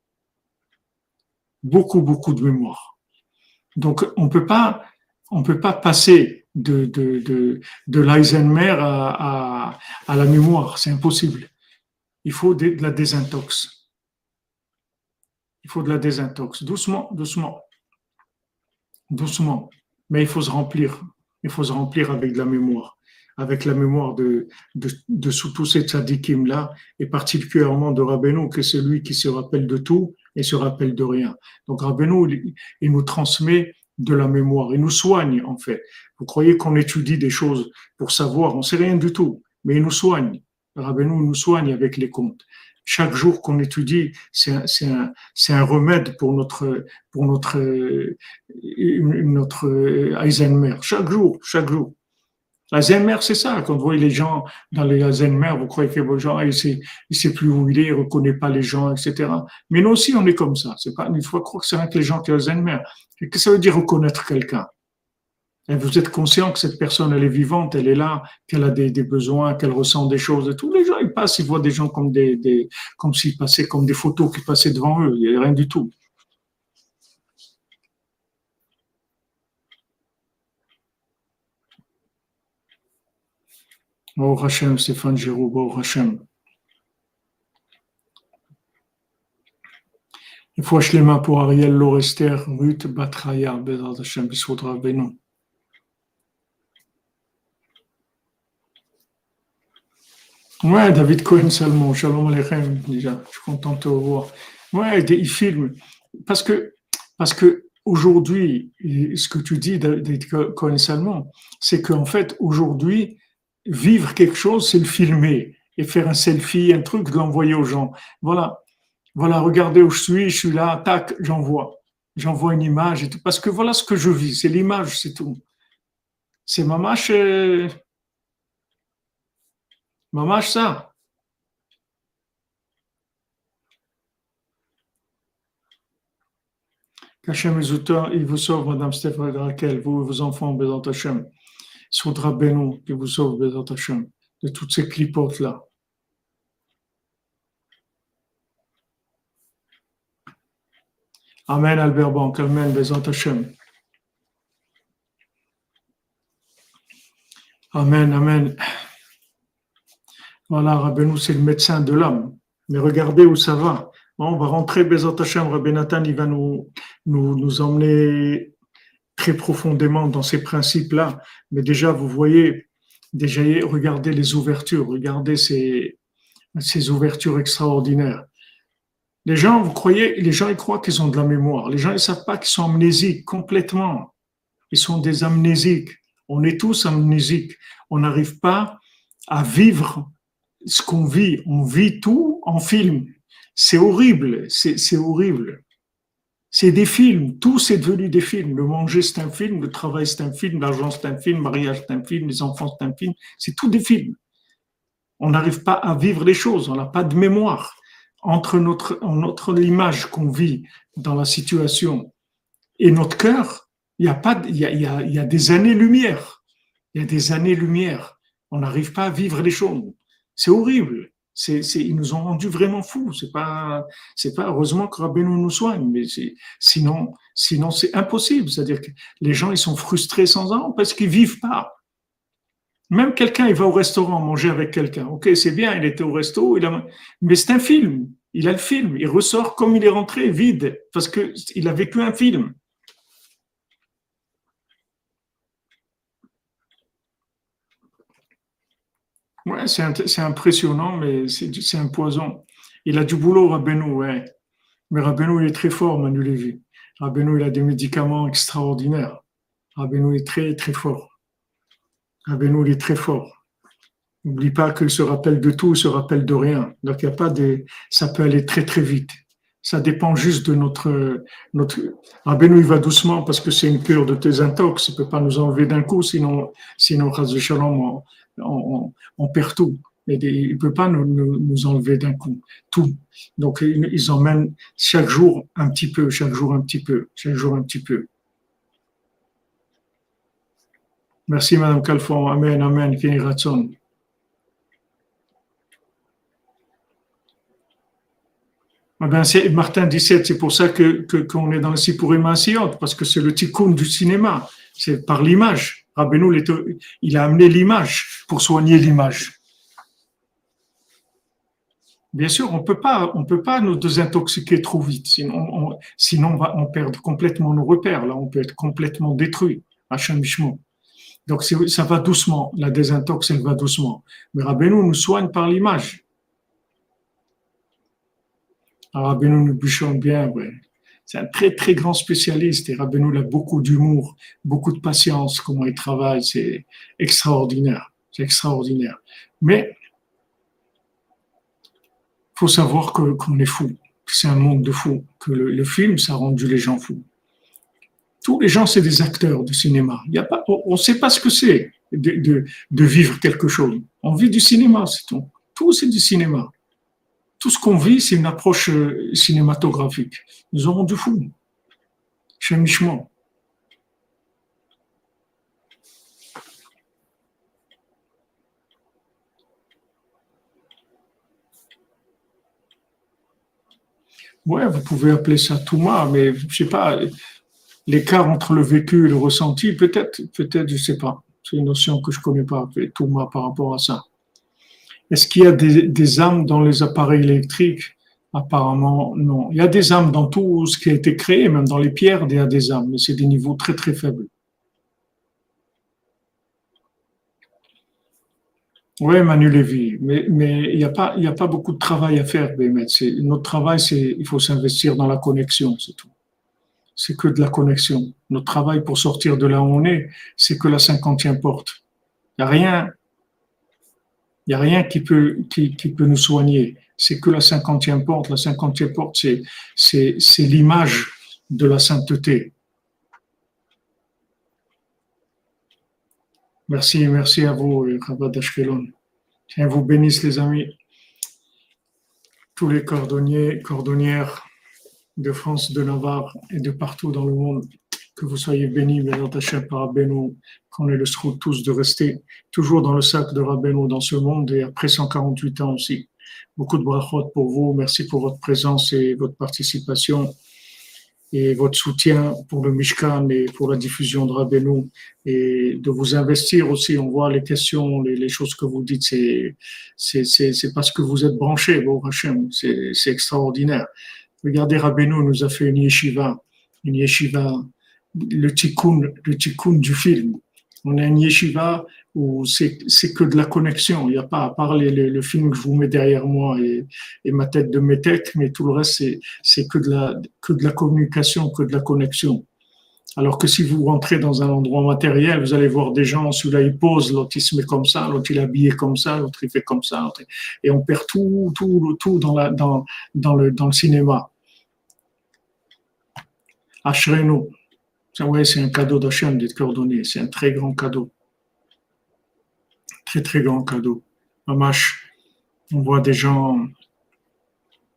Beaucoup, beaucoup de mémoire. Donc, on peut pas, on peut pas passer de, de, de, l'Eisenmer à, à, à, la mémoire. C'est impossible. Il faut de la désintox. Il faut de la désintox. Doucement, doucement. Doucement. Mais il faut se remplir. Il faut se remplir avec de la mémoire avec la mémoire de, de, de tous ces tzadikim-là, et particulièrement de Rabbeinu, que c'est lui qui se rappelle de tout et se rappelle de rien. Donc Rabbeinu, il nous transmet de la mémoire, il nous soigne en fait. Vous croyez qu'on étudie des choses pour savoir, on sait rien du tout, mais il nous soigne. Rabbeinu nous soigne avec les contes. Chaque jour qu'on étudie, c'est un, un, un, remède pour notre, pour notre, notre Eisenmer. Chaque jour, chaque jour. La Zenmer, c'est ça. Quand vous voyez les gens dans les Zenmer, vous croyez que les gens, il sait, il sait plus où il est, il reconnaît pas les gens, etc. Mais nous aussi, on est comme ça. C'est pas, il faut croire que c'est rien que les gens qui ont Zenmer. Qu'est-ce que ça veut dire reconnaître quelqu'un? Vous êtes conscient que cette personne, elle est vivante, elle est là, qu'elle a des, besoins, qu'elle ressent des choses et tout. Les gens, ils passent, ils voient des gens comme des, des comme s'ils passaient comme des photos qui passaient devant eux. Il n'y a rien du tout. Baruch Hashem, Stéphane Giroux, Baruch Hashem. Il faut les mains pour Ariel Lorester, Ruth Batraya, Bezrat Hashem, Bissoudra Benou. Ouais, David Cohen Salmon, Shalom Aleichem, déjà, je suis content de te revoir. Ouais, il filme. Parce que, parce que aujourd'hui, ce que tu dis, David Cohen Salmon, c'est qu'en fait, aujourd'hui, vivre quelque chose, c'est le filmer et faire un selfie, un truc, l'envoyer aux gens. Voilà. Voilà, regardez où je suis, je suis là, tac, j'envoie. J'envoie une image et tout. Parce que voilà ce que je vis, c'est l'image, c'est tout. C'est ma mâche, euh, ma mâche ça. Kachem il vous sauve, Madame Stéphane Raquel, vous et vos enfants, Bézant Hachem. Soudra Benou, qui vous sauve, Bézant Hachem, de toutes ces clipotes-là. Amen, Albert Bank. Amen, Bezat Hashem. Amen, Amen. Voilà, Rabbeinu, c'est le médecin de l'homme. Mais regardez où ça va. on va rentrer, Bezat Hashem, Rabbi Nathan, il va nous, nous, nous emmener très profondément dans ces principes-là. Mais déjà, vous voyez, déjà, regardez les ouvertures, regardez ces, ces ouvertures extraordinaires. Les gens, vous croyez, les gens, ils croient qu'ils ont de la mémoire. Les gens, ils savent pas qu'ils sont amnésiques complètement. Ils sont des amnésiques. On est tous amnésiques. On n'arrive pas à vivre ce qu'on vit. On vit tout en film. C'est horrible. C'est horrible. C'est des films. Tout c'est devenu des films. Le manger, c'est un film. Le travail, c'est un film. L'argent, c'est un film. Le mariage, c'est un film. Les enfants, c'est un film. C'est tout des films. On n'arrive pas à vivre les choses. On n'a pas de mémoire entre notre, notre l'image qu'on vit dans la situation et notre cœur, il y a pas, y a, il y a, des années-lumière. Il y a des années-lumière. On n'arrive pas à vivre les choses. C'est horrible. Ils nous ont rendus vraiment fous. C'est pas, c'est pas heureusement que Rabbeinu nous soigne, mais sinon, sinon c'est impossible. C'est-à-dire que les gens ils sont frustrés sans an parce qu'ils vivent pas. Même quelqu'un, il va au restaurant manger avec quelqu'un. Ok, c'est bien, il était au resto, il a... mais c'est un film. Il a le film. Il ressort comme il est rentré, vide, parce qu'il a vécu un film. Ouais, c'est impressionnant, mais c'est un poison. Il a du boulot, Rabbeinu, ouais. Mais Rabbeinu, il est très fort, Manu Lévy. Rabbeinu, il a des médicaments extraordinaires. Rabbeinu est très, très fort. Rabbeinu, il est très fort. N'oublie pas qu'il se rappelle de tout, il se rappelle de rien. Donc, il n'y a pas des, ça peut aller très, très vite. Ça dépend juste de notre, notre, Rabbeinu, il va doucement parce que c'est une cure de tes intox. Il peut pas nous enlever d'un coup, sinon, sinon, on, on, perd tout. il ne peut pas nous, enlever d'un coup tout. Donc, ils emmènent chaque jour un petit peu, chaque jour un petit peu, chaque jour un petit peu. Merci, Madame Calfon. Amen, Amen. Ratson. Eh ben, Martin 17, c'est pour ça que qu'on est dans le Sipurim parce que c'est le tikkun du cinéma, c'est par l'image. Rabbeinu, il a amené l'image pour soigner l'image. Bien sûr, on on peut pas nous désintoxiquer trop vite, sinon on, va on perd complètement nos repères. Là, on peut être complètement détruit. Hachem donc ça va doucement, la désintox, elle va doucement. Mais Rabbeinu nous soigne par l'image. Ah, Rabbeinu nous bûchons bien, ouais. C'est un très très grand spécialiste et Rabbeinu a beaucoup d'humour, beaucoup de patience, comment il travaille, c'est extraordinaire, c'est extraordinaire. Mais faut savoir que qu'on est fou, c'est un monde de fous, que le film ça a rendu les gens fous. Tous les gens, c'est des acteurs de cinéma. Y a pas, on ne sait pas ce que c'est de, vivre quelque chose. On vit du cinéma, c'est tout. Tout, c'est du cinéma. Tout ce qu'on vit, c'est une approche euh, cinématographique. Nous aurons du fou. Chemichement. Ouais, vous pouvez appeler ça Touma, mais je sais pas, l'écart entre le vécu et le ressenti, peut-être, peut-être, je sais pas. C'est une notion que je connais pas, tout moi par rapport à ça. Est-ce qu'il y a des, âmes dans les appareils électriques? Apparemment, non. Il y a des âmes dans tout ce qui a été créé, même dans les pierres, il y a des âmes, mais c'est des niveaux très très faibles. Oui, Manu Lévy, mais, il n'y a, pas, beaucoup de travail à faire, Notre travail, c'est il faut s'investir dans la connexion, c'est tout. C'est que de la connexion. Notre travail pour sortir de là où on est, c'est que la cinquantième porte. Il n'y a rien, il y a rien qui peut, qui, peut nous soigner. C'est que la cinquantième porte. La cinquantième porte, c'est, l'image de la sainteté. Merci, merci à vous, Rabat Ashkelon. Tiens, vous bénisse les amis, tous les cordonniers, cordonnières de France, de Navarre et de partout dans le monde. Que vous soyez bénis, mes attachés par Rabbeinu, qu'on ait le souhait tous de rester toujours dans le sac de Rabbeinu dans ce monde et après 148 ans aussi. Beaucoup de brachot pour vous. Merci pour votre présence et votre participation et votre soutien pour le Mishkan et pour la diffusion de Rabbeinu et de vous investir aussi. On voit les questions, les, choses que vous dites, c'est, c'est, c'est, parce que vous êtes branchés, bon Hachem, c'est, c'est extraordinaire. Regardez, Rabbeinu nous a fait une yeshiva, une yeshiva, le tikkun, le tikkun du film. On a une yeshiva où c'est que de la connexion. Il n'y a pas à parler le, film que je vous mets derrière moi et, et ma tête de métèque, mais tout le reste, c'est que, de la, que de la communication, que de la connexion. Alors que si vous rentrez dans un endroit matériel, vous allez voir des gens, celui-là il pose, l'autre il se met comme ça, l'autre il est habillé comme ça, l'autre il fait comme ça, et on perd tout, tout, tout dans, la, dans, dans, le, dans le cinéma. Ashrenu, c'est un cadeau d'Hachem d'être coordonné, c'est un très grand cadeau très très grand cadeau. Mamash, on voit des gens,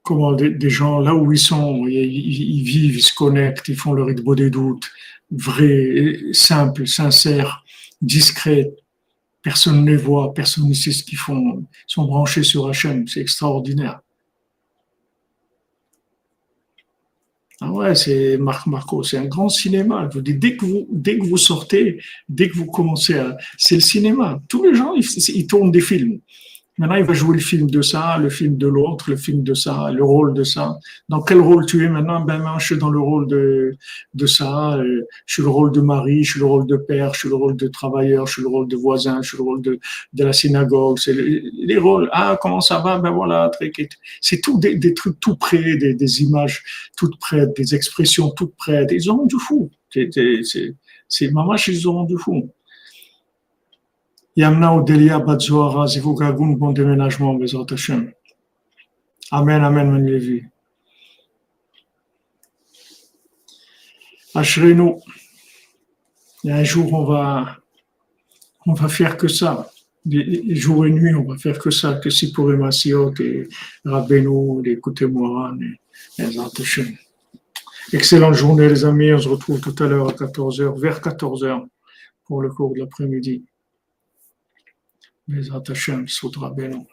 comment des, gens là où ils sont, ils, vivent, ils se connectent, ils font le rythme des doutes, vrai, simple, sincère, discret. Personne ne les voit, personne ne sait ce qu'ils font. Ils sont branchés sur Hachem, c'est extraordinaire. Ah ouais, c'est Marc Marco, c'est un grand cinéma. Je vous dis, dès que vous, dès que vous sortez, dès que vous commencez à, c'est le cinéma. Tous les gens, ils tournent des films. Maintenant, il va jouer le film de ça, le film de l'autre, le film de ça, le rôle de ça. Dans quel rôle tu es maintenant? Ben, moi, je suis dans le rôle de, de ça. Euh, je suis le rôle de mari, je suis le rôle de père, je suis le rôle de travailleur, je suis le rôle de voisin, je suis le rôle de, de la synagogue. C'est les, rôles. Ah, comment ça va? Ben voilà, c'est tout des, des, trucs tout près, des, des images toutes prêtes, des expressions toutes prêtes. Ils ont du fou. C'est maman, ils ont du fou. Yamna Odelia Batzoara, Zivugagun, bon déménagement, Bezrat Hashem. Amen, Amen. Ashrenu, il y a un jour, on va, on va faire que ça. Les jours et nuits, on va faire que ça, que si pour Emasiot et Rabbeinu, les Koutemoran et Bezrat Hashem. Excellente journée, les amis. On se retrouve tout à l'heure à 14h, vers 14h, pour le cours de l'après-midi. בעזרת השם, זכות רבנו.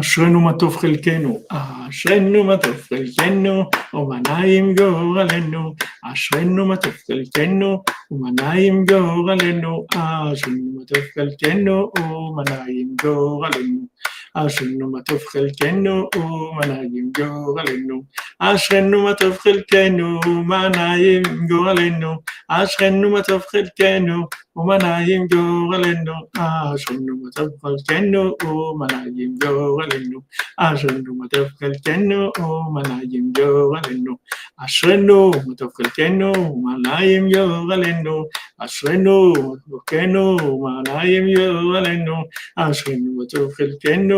אשרנו מה טוב חלקנו, אשרנו מה טוב חלקנו, ומנעים גורלנו, אשרנו מה טוב חלקנו, ומנעים גורלנו, אשרנו מה טוב חלקנו, ומנעים גורלנו. אשרנו מה טוב חלקנו, ומנעים גורלנו. אשרנו מה טוב חלקנו, ומנעים גורלנו. אשרנו מה טוב חלקנו, ומנעים גורלנו, אשרנו מה טוב חלקנו, ומנעים גורלנו, אשרנו מה טוב חלקנו, ומנעים גורלנו, אשרנו מה טוב חלקנו, ומנעים גורלנו, אשרנו חלקנו, ומנעים גורלנו, אשרנו מה טוב חלקנו,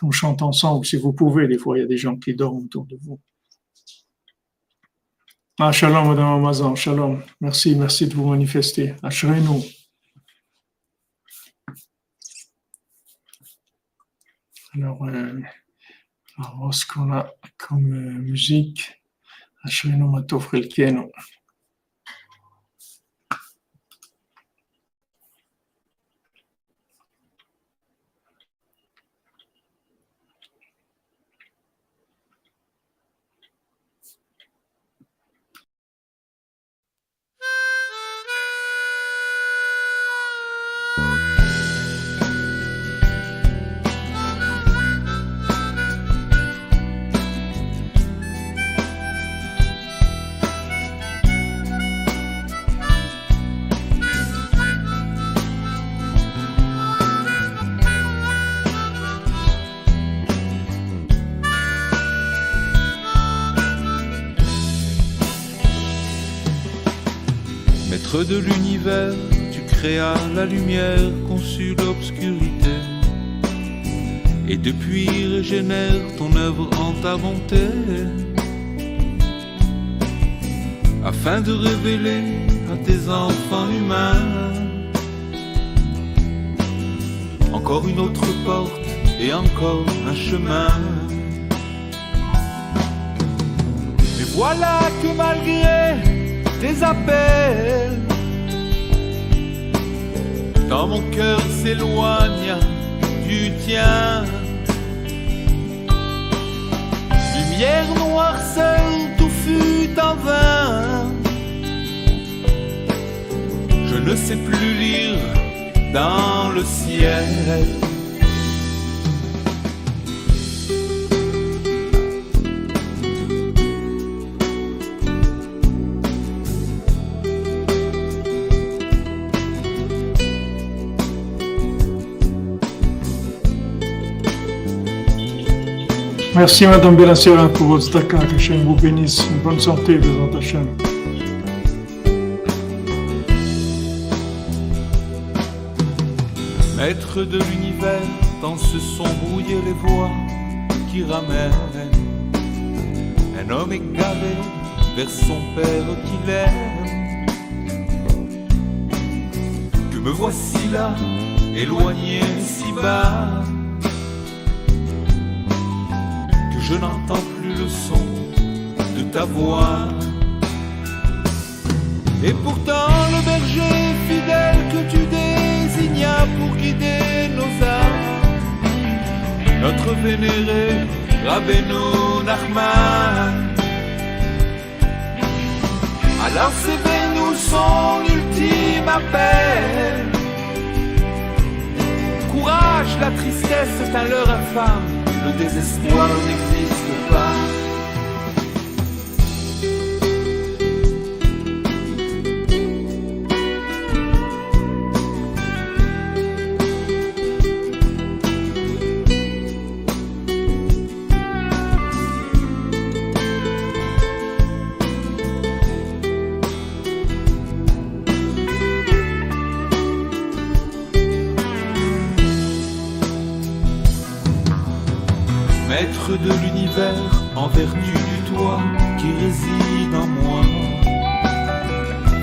qu'on chante ensemble si vous pouvez. Des fois, il y a des gens qui dorment autour de vous. Ah, shalom, Madame Amazon, shalom. Merci, merci de vous manifester. Ashrenu. Alors, euh, voir ce qu'on a comme euh, musique. Hasheminu Matov Relkenu. De l'univers, tu créas la lumière, conçus l'obscurité. Et depuis régénère ton œuvre en ta bonté. Afin de révéler à tes enfants humains encore une autre porte et encore un chemin. Mais voilà que malgré tes appels. Dans mon cœur s'éloigne du tien. Lumière noire seule, tout fut en vain. Je ne sais plus lire dans le ciel. Merci Madame Benassera pour votre staka, que Hachem vous bénisse. Une bonne santé, Bézant Hachem. Maître de l'univers, dans ce son brouillé les voix qui ramènent un homme égaré vers son père qu'il aime. Que me voici là, éloigné si bas, je n'entends plus le son de ta voix. Et pourtant le berger fidèle que tu désignas pour guider nos âmes, notre vénéré Rabbeinu Nachman, alors c'est nous son ultime appel. Courage, la tristesse est un leurre infâme, le désespoir n'existe pas. De l'univers, en vertu du toit qui réside en moi,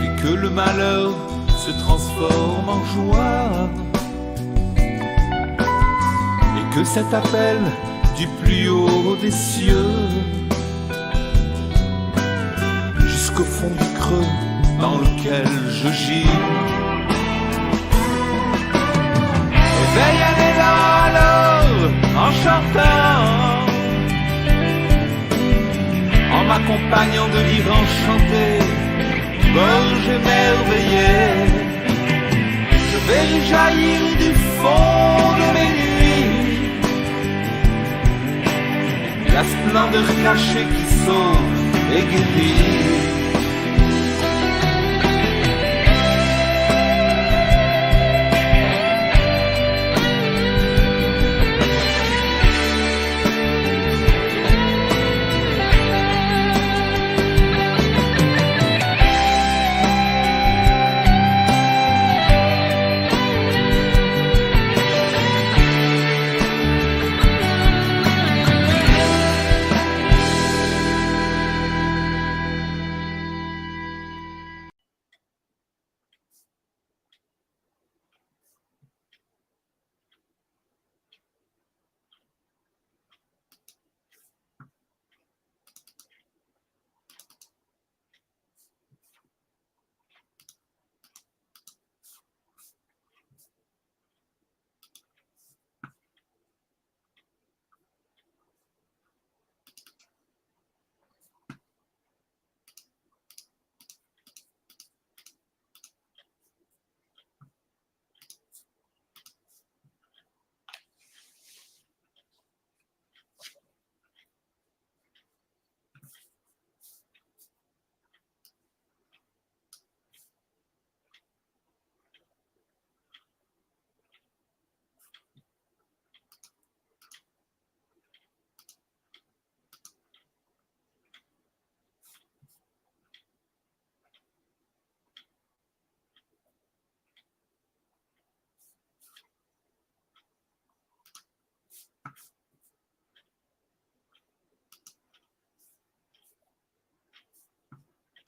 et que le malheur se transforme en joie, et que cet appel du plus haut des cieux, jusqu'au fond du creux dans lequel je gis, éveille alors en chantant, m'accompagnant de vivre enchanté, gorge émerveillée. Je vais jaillir du fond de mes nuits, la splendeur cachée qui sauve et.